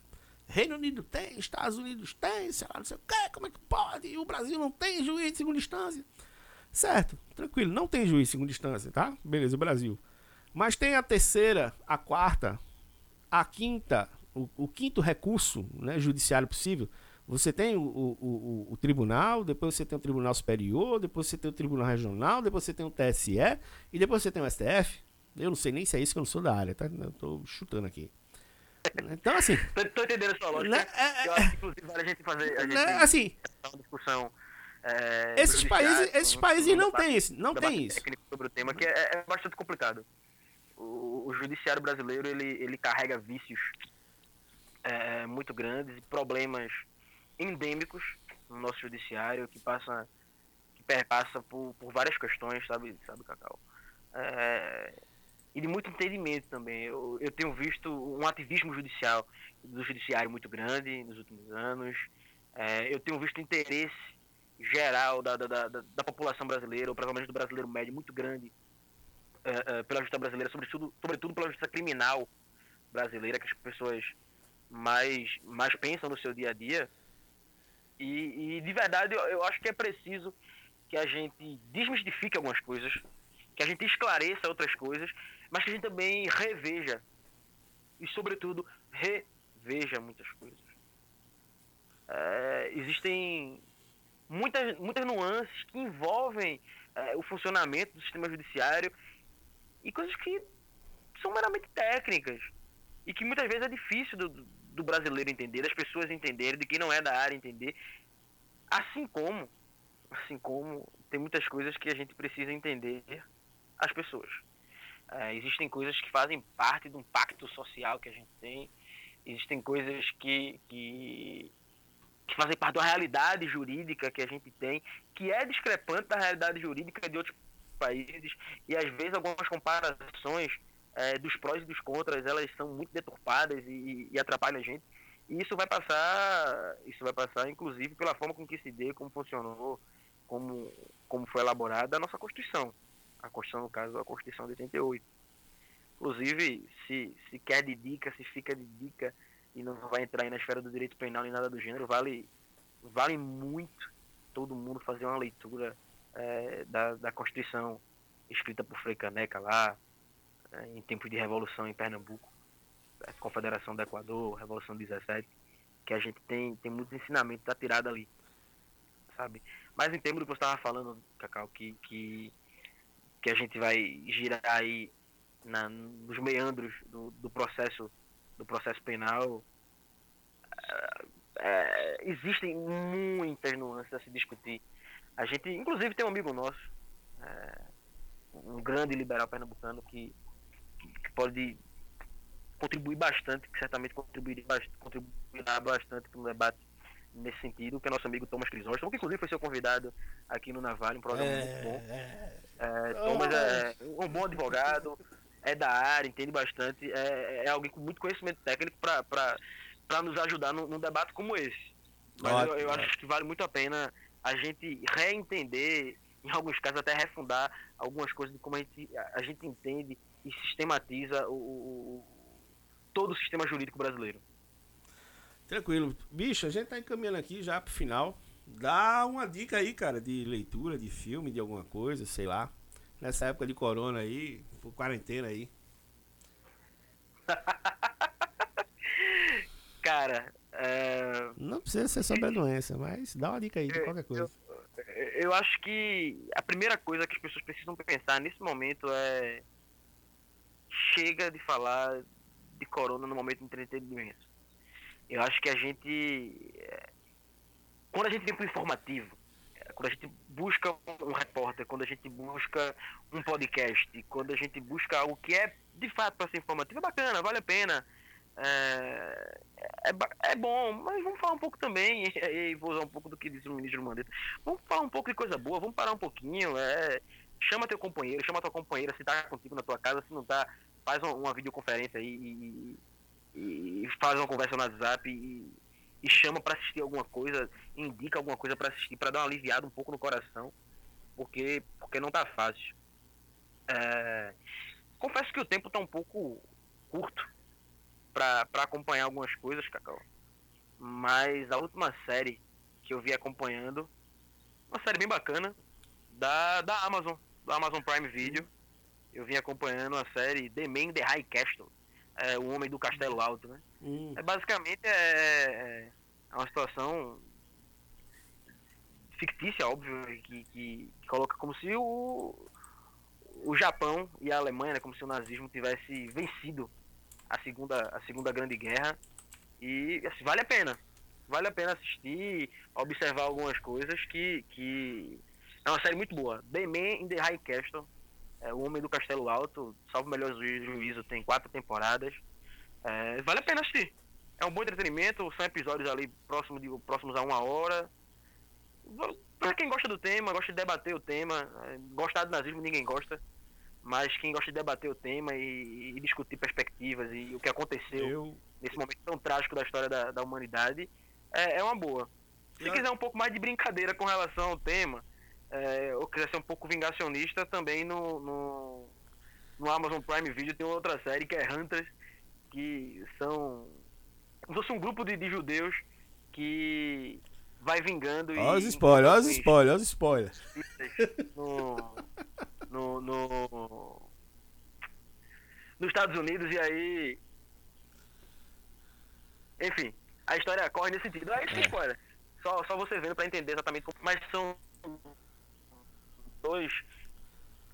Reino Unido tem, Estados Unidos tem, sei lá, não sei o que, como é que pode? E o Brasil não tem juiz de segunda instância. Certo, tranquilo, não tem juiz de segunda instância, tá? Beleza, o Brasil. Mas tem a terceira, a quarta, a quinta, o, o quinto recurso né, judiciário possível. Você tem o, o, o, tribunal, depois você tem o tribunal superior, depois você tem o tribunal regional, depois você tem o TSE e depois você tem o STF. Eu não sei nem se é isso que eu não sou da área, tá? Eu tô chutando aqui. Então, assim. tô, tô entendendo a sua lógica. Né, é, eu acho que, inclusive, vale a gente fazer. A gente né, assim. Uma discussão é, esses países, esses países não têm isso, não tem isso. Sobre o tema que é, é bastante complicado. O, o, judiciário brasileiro ele, ele carrega vícios é, muito grandes e problemas endêmicos no nosso judiciário que passa que perpassa por, por várias questões, sabe, sabe, Cacau? É, e de muito entendimento também. Eu, eu tenho visto um ativismo judicial do judiciário muito grande nos últimos anos. É, eu tenho visto interesse geral da, da, da, da população brasileira, ou provavelmente do brasileiro médio, muito grande uh, uh, pela justiça brasileira, sobretudo, sobretudo pela justiça criminal brasileira, que as pessoas mais, mais pensam no seu dia a dia. E, e de verdade eu, eu acho que é preciso que a gente desmistifique algumas coisas, que a gente esclareça outras coisas, mas que a gente também reveja e, sobretudo, reveja muitas coisas. É, existem muitas, muitas nuances que envolvem é, o funcionamento do sistema judiciário e coisas que são meramente técnicas. e que muitas vezes é difícil do, do brasileiro entender, das pessoas entenderem, de quem não é da área entender. Assim como, assim como tem muitas coisas que a gente precisa entender as pessoas. É, existem coisas que fazem parte de um pacto social que a gente tem, existem coisas que, que, que fazem parte uma realidade jurídica que a gente tem, que é discrepante da realidade jurídica de outros países, e às vezes algumas comparações é, dos prós e dos contras, elas são muito deturpadas e, e, atrapalham a gente. E isso vai passar, isso vai passar inclusive pela forma com que se dê, como funcionou, como, como foi elaborada a nossa Constituição. A Constituição, no caso, a Constituição de 88. Inclusive, se, se quer de dica, se fica de dica e não vai entrar aí na esfera do direito penal nem nada do gênero, vale, vale muito todo mundo fazer uma leitura é, da, da Constituição escrita por Frei Caneca lá, é, em tempos de revolução em Pernambuco, Confederação do Equador, Revolução 17, que a gente tem, tem muitos ensinamentos da tirada ali, sabe? Mas em termos do que você estava falando, Cacau, que, que, que a gente vai girar aí na, nos meandros do, do processo do processo penal, é, é, existem muitas nuances a se discutir. A gente, inclusive, tem um amigo nosso, é, um grande liberal pernambucano que que pode contribuir bastante, que certamente contribuirá bastante, contribuirá bastante para o debate nesse sentido, que é nosso amigo Thomas Crisóstomo, que inclusive foi seu convidado aqui no Naval, um programa é, muito bom. É, é Thomas é um bom advogado, é da área, entende bastante, é, é alguém com muito conhecimento técnico para nos ajudar num, num, debate como esse. Mas Ótimo, eu, eu acho que vale muito a pena a gente reentender, em alguns casos até refundar algumas coisas de como a gente, a gente entende e sistematiza o, o, todo o sistema jurídico brasileiro. Tranquilo. Bicho, a gente tá encaminhando aqui já pro final. Dá uma dica aí, cara, de leitura, de filme, de alguma coisa, sei lá. Nessa época de corona aí, por quarentena aí. cara, é... Não precisa ser sobre a doença, mas dá uma dica aí de qualquer coisa. Eu, eu acho que a primeira coisa que as pessoas precisam pensar nesse momento é chega de falar de corona no momento de entretenimento. Eu acho que a gente. É, quando a gente vem para o informativo, é, quando a gente busca um repórter, quando a gente busca um podcast, quando a gente busca algo que é de fato para ser informativo, é bacana, vale a pena. É, é, é, bom, mas vamos falar um pouco também, e, e, vou usar um pouco do que disse o ministro Mandetta. Vamos falar um pouco de coisa boa, vamos parar um pouquinho. É, chama teu companheiro, chama tua companheira se tá contigo na tua casa, se não tá, faz uma, uma videoconferência e, e, e, faz uma conversa no WhatsApp e, e chama para assistir alguma coisa, indica alguma coisa para assistir, para dar uma aliviada um pouco no coração, porque, porque não tá fácil. É, confesso que o tempo tá um pouco curto para acompanhar algumas coisas, Cacau. Mas a última série que eu vi acompanhando, uma série bem bacana, da, da Amazon, do Amazon Prime Video eu vim acompanhando a série The Man the High Castle, é, o Homem do Castelo Alto, né? Hum. É, basicamente é, é, uma situação fictícia, óbvio, que, que, que, coloca como se o, o Japão e a Alemanha, né, como se o nazismo tivesse vencido a segunda, a segunda grande guerra. E assim, vale a pena. Vale a pena assistir, observar algumas coisas que, que é uma série muito boa. The Man in the High Castle é, o Homem do Castelo Alto, salvo o melhor juízo, tem quatro temporadas. É, vale a pena assistir. É um bom entretenimento, são episódios ali próximos, de, próximos a uma hora. Pra quem gosta do tema, gosta de debater o tema, é, gostar do nazismo ninguém gosta, mas quem gosta de debater o tema e, e discutir perspectivas e o que aconteceu Eu... nesse momento tão trágico da história da, da humanidade, é, é uma boa. Se quiser um pouco mais de brincadeira com relação ao tema, é, ou quiser ser um pouco vingacionista, também no, no, no, Amazon Prime Video tem outra série que é Hunters, que são. como se fosse um grupo de, de judeus que vai vingando. Olha os spoilers, olha os spoilers, olha os spoilers. No, no, no, nos Estados Unidos, e aí. Enfim, a história corre nesse sentido. Aí, é. spoiler. Só, só você vendo para entender exatamente como. Mas são dois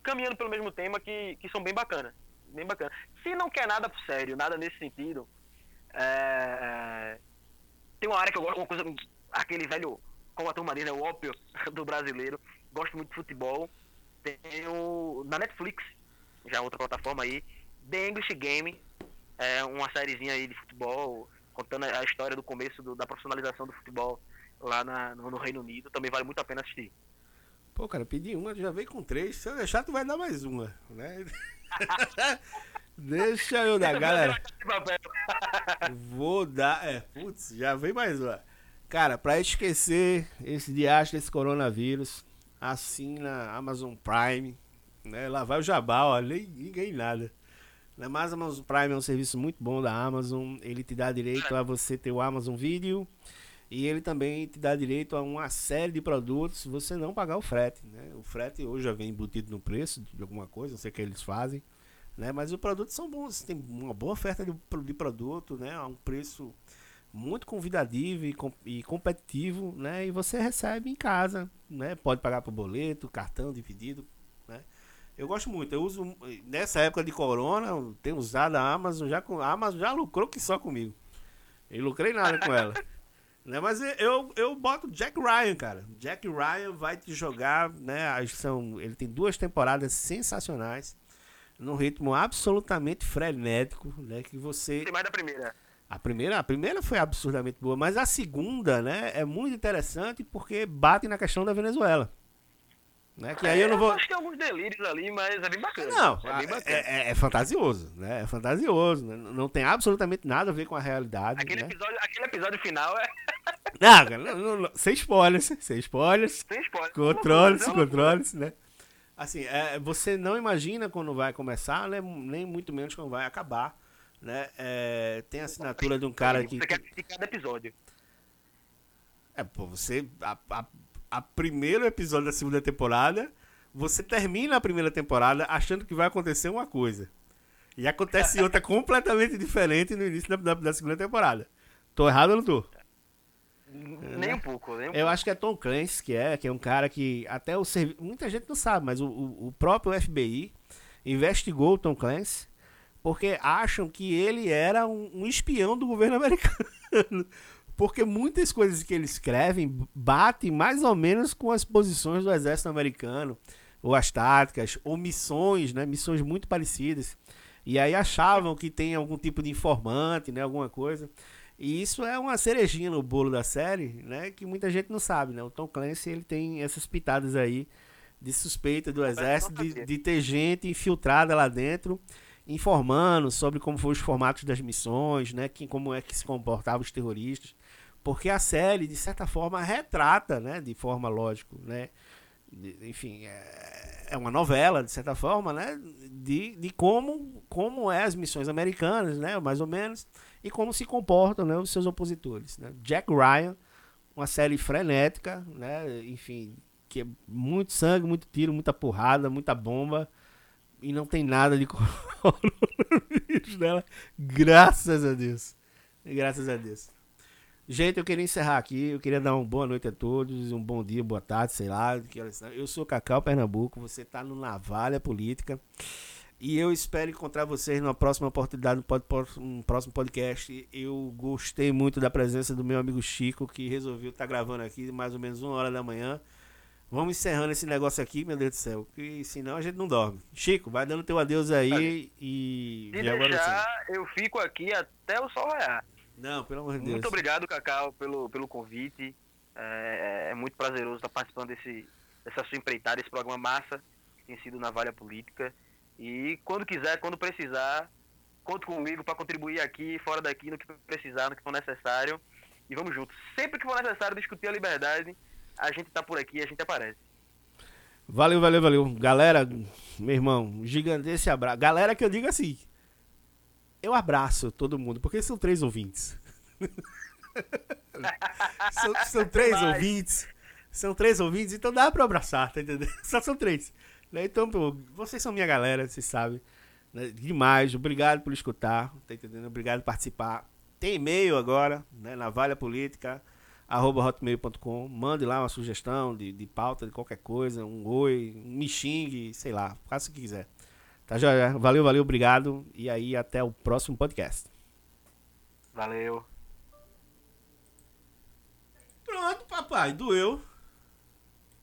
caminhando pelo mesmo tema que, que são bem bacanas. bem bacana. Se não quer nada sério, nada nesse sentido, é, tem uma área que eu gosto, uma coisa, aquele velho, como a turma diz, né, o ópio do brasileiro. Gosto muito de futebol. Tem o, na Netflix, já outra plataforma aí, The English Game, é uma sériezinha aí de futebol, contando a história do começo do, da profissionalização do futebol lá na, no, no, Reino Unido. Também vale muito a pena assistir. Pô, cara, pedi uma, já veio com três. Se eu deixar, tu vai dar mais uma, né? Deixa eu dar, galera. Vou dar. É, putz, já vem mais uma. Cara, pra esquecer esse diacho desse coronavírus, assina Amazon Prime. Né? Lá vai o jabá, ó, nem, ninguém nada. Mas Amazon Prime é um serviço muito bom da Amazon. Ele te dá direito a você ter o Amazon Video. E ele também te dá direito a uma série de produtos se você não pagar o frete. Né? O frete hoje já vem embutido no preço de alguma coisa, não sei o que eles fazem. Né? Mas os produtos são bons, tem uma boa oferta de, de produto, né? a um preço muito convidativo e, com, e, competitivo, né? E você recebe em casa, né? Pode pagar por boleto, cartão dividido, né? Eu gosto muito. Eu uso nessa época de corona, tenho usado a Amazon já com a Amazon já lucrou que só comigo. Eu lucrei nada com ela. né? Mas eu, eu boto Jack Ryan, cara. Jack Ryan vai te jogar, né? São, ele tem duas temporadas sensacionais num ritmo absolutamente frenético, né? Que você. Tem mais da primeira. A primeira, a primeira foi absurdamente boa, mas a segunda, né, é muito interessante porque bate na questão da Venezuela. Né? Que aí eu não vou. acho que tem alguns delírios ali, mas é bem bacana. Não, é, bem bacana. É, é, é, fantasioso, né? É fantasioso. Né? Não tem absolutamente nada a ver com a realidade. Aquele, né? episódio, aquele episódio final é. Não, não, não, não, sem spoilers, sem spoilers. Sem spoilers. Controle-se, controle-se, né? Assim, é, você não imagina quando vai começar, né? nem muito menos quando vai acabar. Né? É, tem a assinatura de um cara que. Você quer assistir cada episódio. É, pô, você. A, a, a, primeiro episódio da segunda temporada, você termina a primeira temporada achando que vai acontecer uma coisa. E acontece outra completamente diferente no início da, da, da, segunda temporada. Tô errado ou não tô? Nem um pouco, nem um Eu pouco. acho que é Tom Clancy, que é, que é um cara que até o serviço. Muita gente não sabe, mas o, o, o próprio FBI investigou o Tom Clancy porque acham que ele era um, um espião do governo americano. Porque muitas coisas que ele escreve batem mais ou menos com as posições do exército americano, ou as táticas, ou missões, né? Missões muito parecidas. E aí achavam que tem algum tipo de informante, né? Alguma coisa. E isso é uma cerejinha no bolo da série, né? Que muita gente não sabe, né? O Tom Clancy ele tem essas pitadas aí de suspeita do exército de, de ter gente infiltrada lá dentro informando sobre como foram os formatos das missões, né, que, como é que se comportavam os terroristas, porque a série de certa forma retrata, né, de forma lógica, né, de, enfim, é, é, uma novela de certa forma, né, de, de como como é as missões americanas, né, mais ou menos, e como se comportam, né, os seus opositores, né? Jack Ryan, uma série frenética, né, enfim, que é muito sangue, muito tiro, muita porrada, muita bomba e não tem nada de coronavírus dela. Graças a Deus. Graças a Deus. Gente, eu queria encerrar aqui. Eu queria dar uma boa noite a todos, um bom dia, boa tarde, sei lá. Eu sou Cacau Pernambuco, você está no Navalha Política. E eu espero encontrar vocês numa próxima oportunidade, no próximo podcast. Eu gostei muito da presença do meu amigo Chico, que resolveu estar tá gravando aqui mais ou menos uma hora da manhã. Vamos encerrando esse negócio aqui, meu Deus do céu, que senão a gente não dorme. Chico, vai dando teu adeus aí e. Se deixar, eu fico aqui até o sol raiar. Não, pelo amor de Deus. Muito obrigado, Cacau, pelo, pelo convite. É, é, é muito prazeroso estar participando desse, dessa sua empreitada, esse programa massa que tem sido na Valha Política. E quando quiser, quando precisar, conte comigo para contribuir aqui, fora daqui, no que precisar, no que for necessário. E vamos juntos. Sempre que for necessário discutir a liberdade, a gente tá por aqui, a gente aparece. Valeu, valeu, valeu. Galera, meu irmão, gigantesco abraço. Galera que eu digo assim, eu abraço todo mundo, porque são três ouvintes. são, são, três ouvintes. São três ouvintes, então dá pra abraçar, tá entendendo? Só são três. Né? Então, pô, vocês são minha galera, vocês sabem. Né? Demais, obrigado por escutar, tá entendendo? Obrigado por participar. Tem e-mail agora, né? Na Valha Política arroba hotmail.com, mande lá uma sugestão de, de pauta, de qualquer coisa, um oi, um me xingue, sei lá, faça o que quiser. Tá joia? Valeu, valeu, obrigado. E aí, até o próximo podcast. Valeu. Pronto, papai, doeu.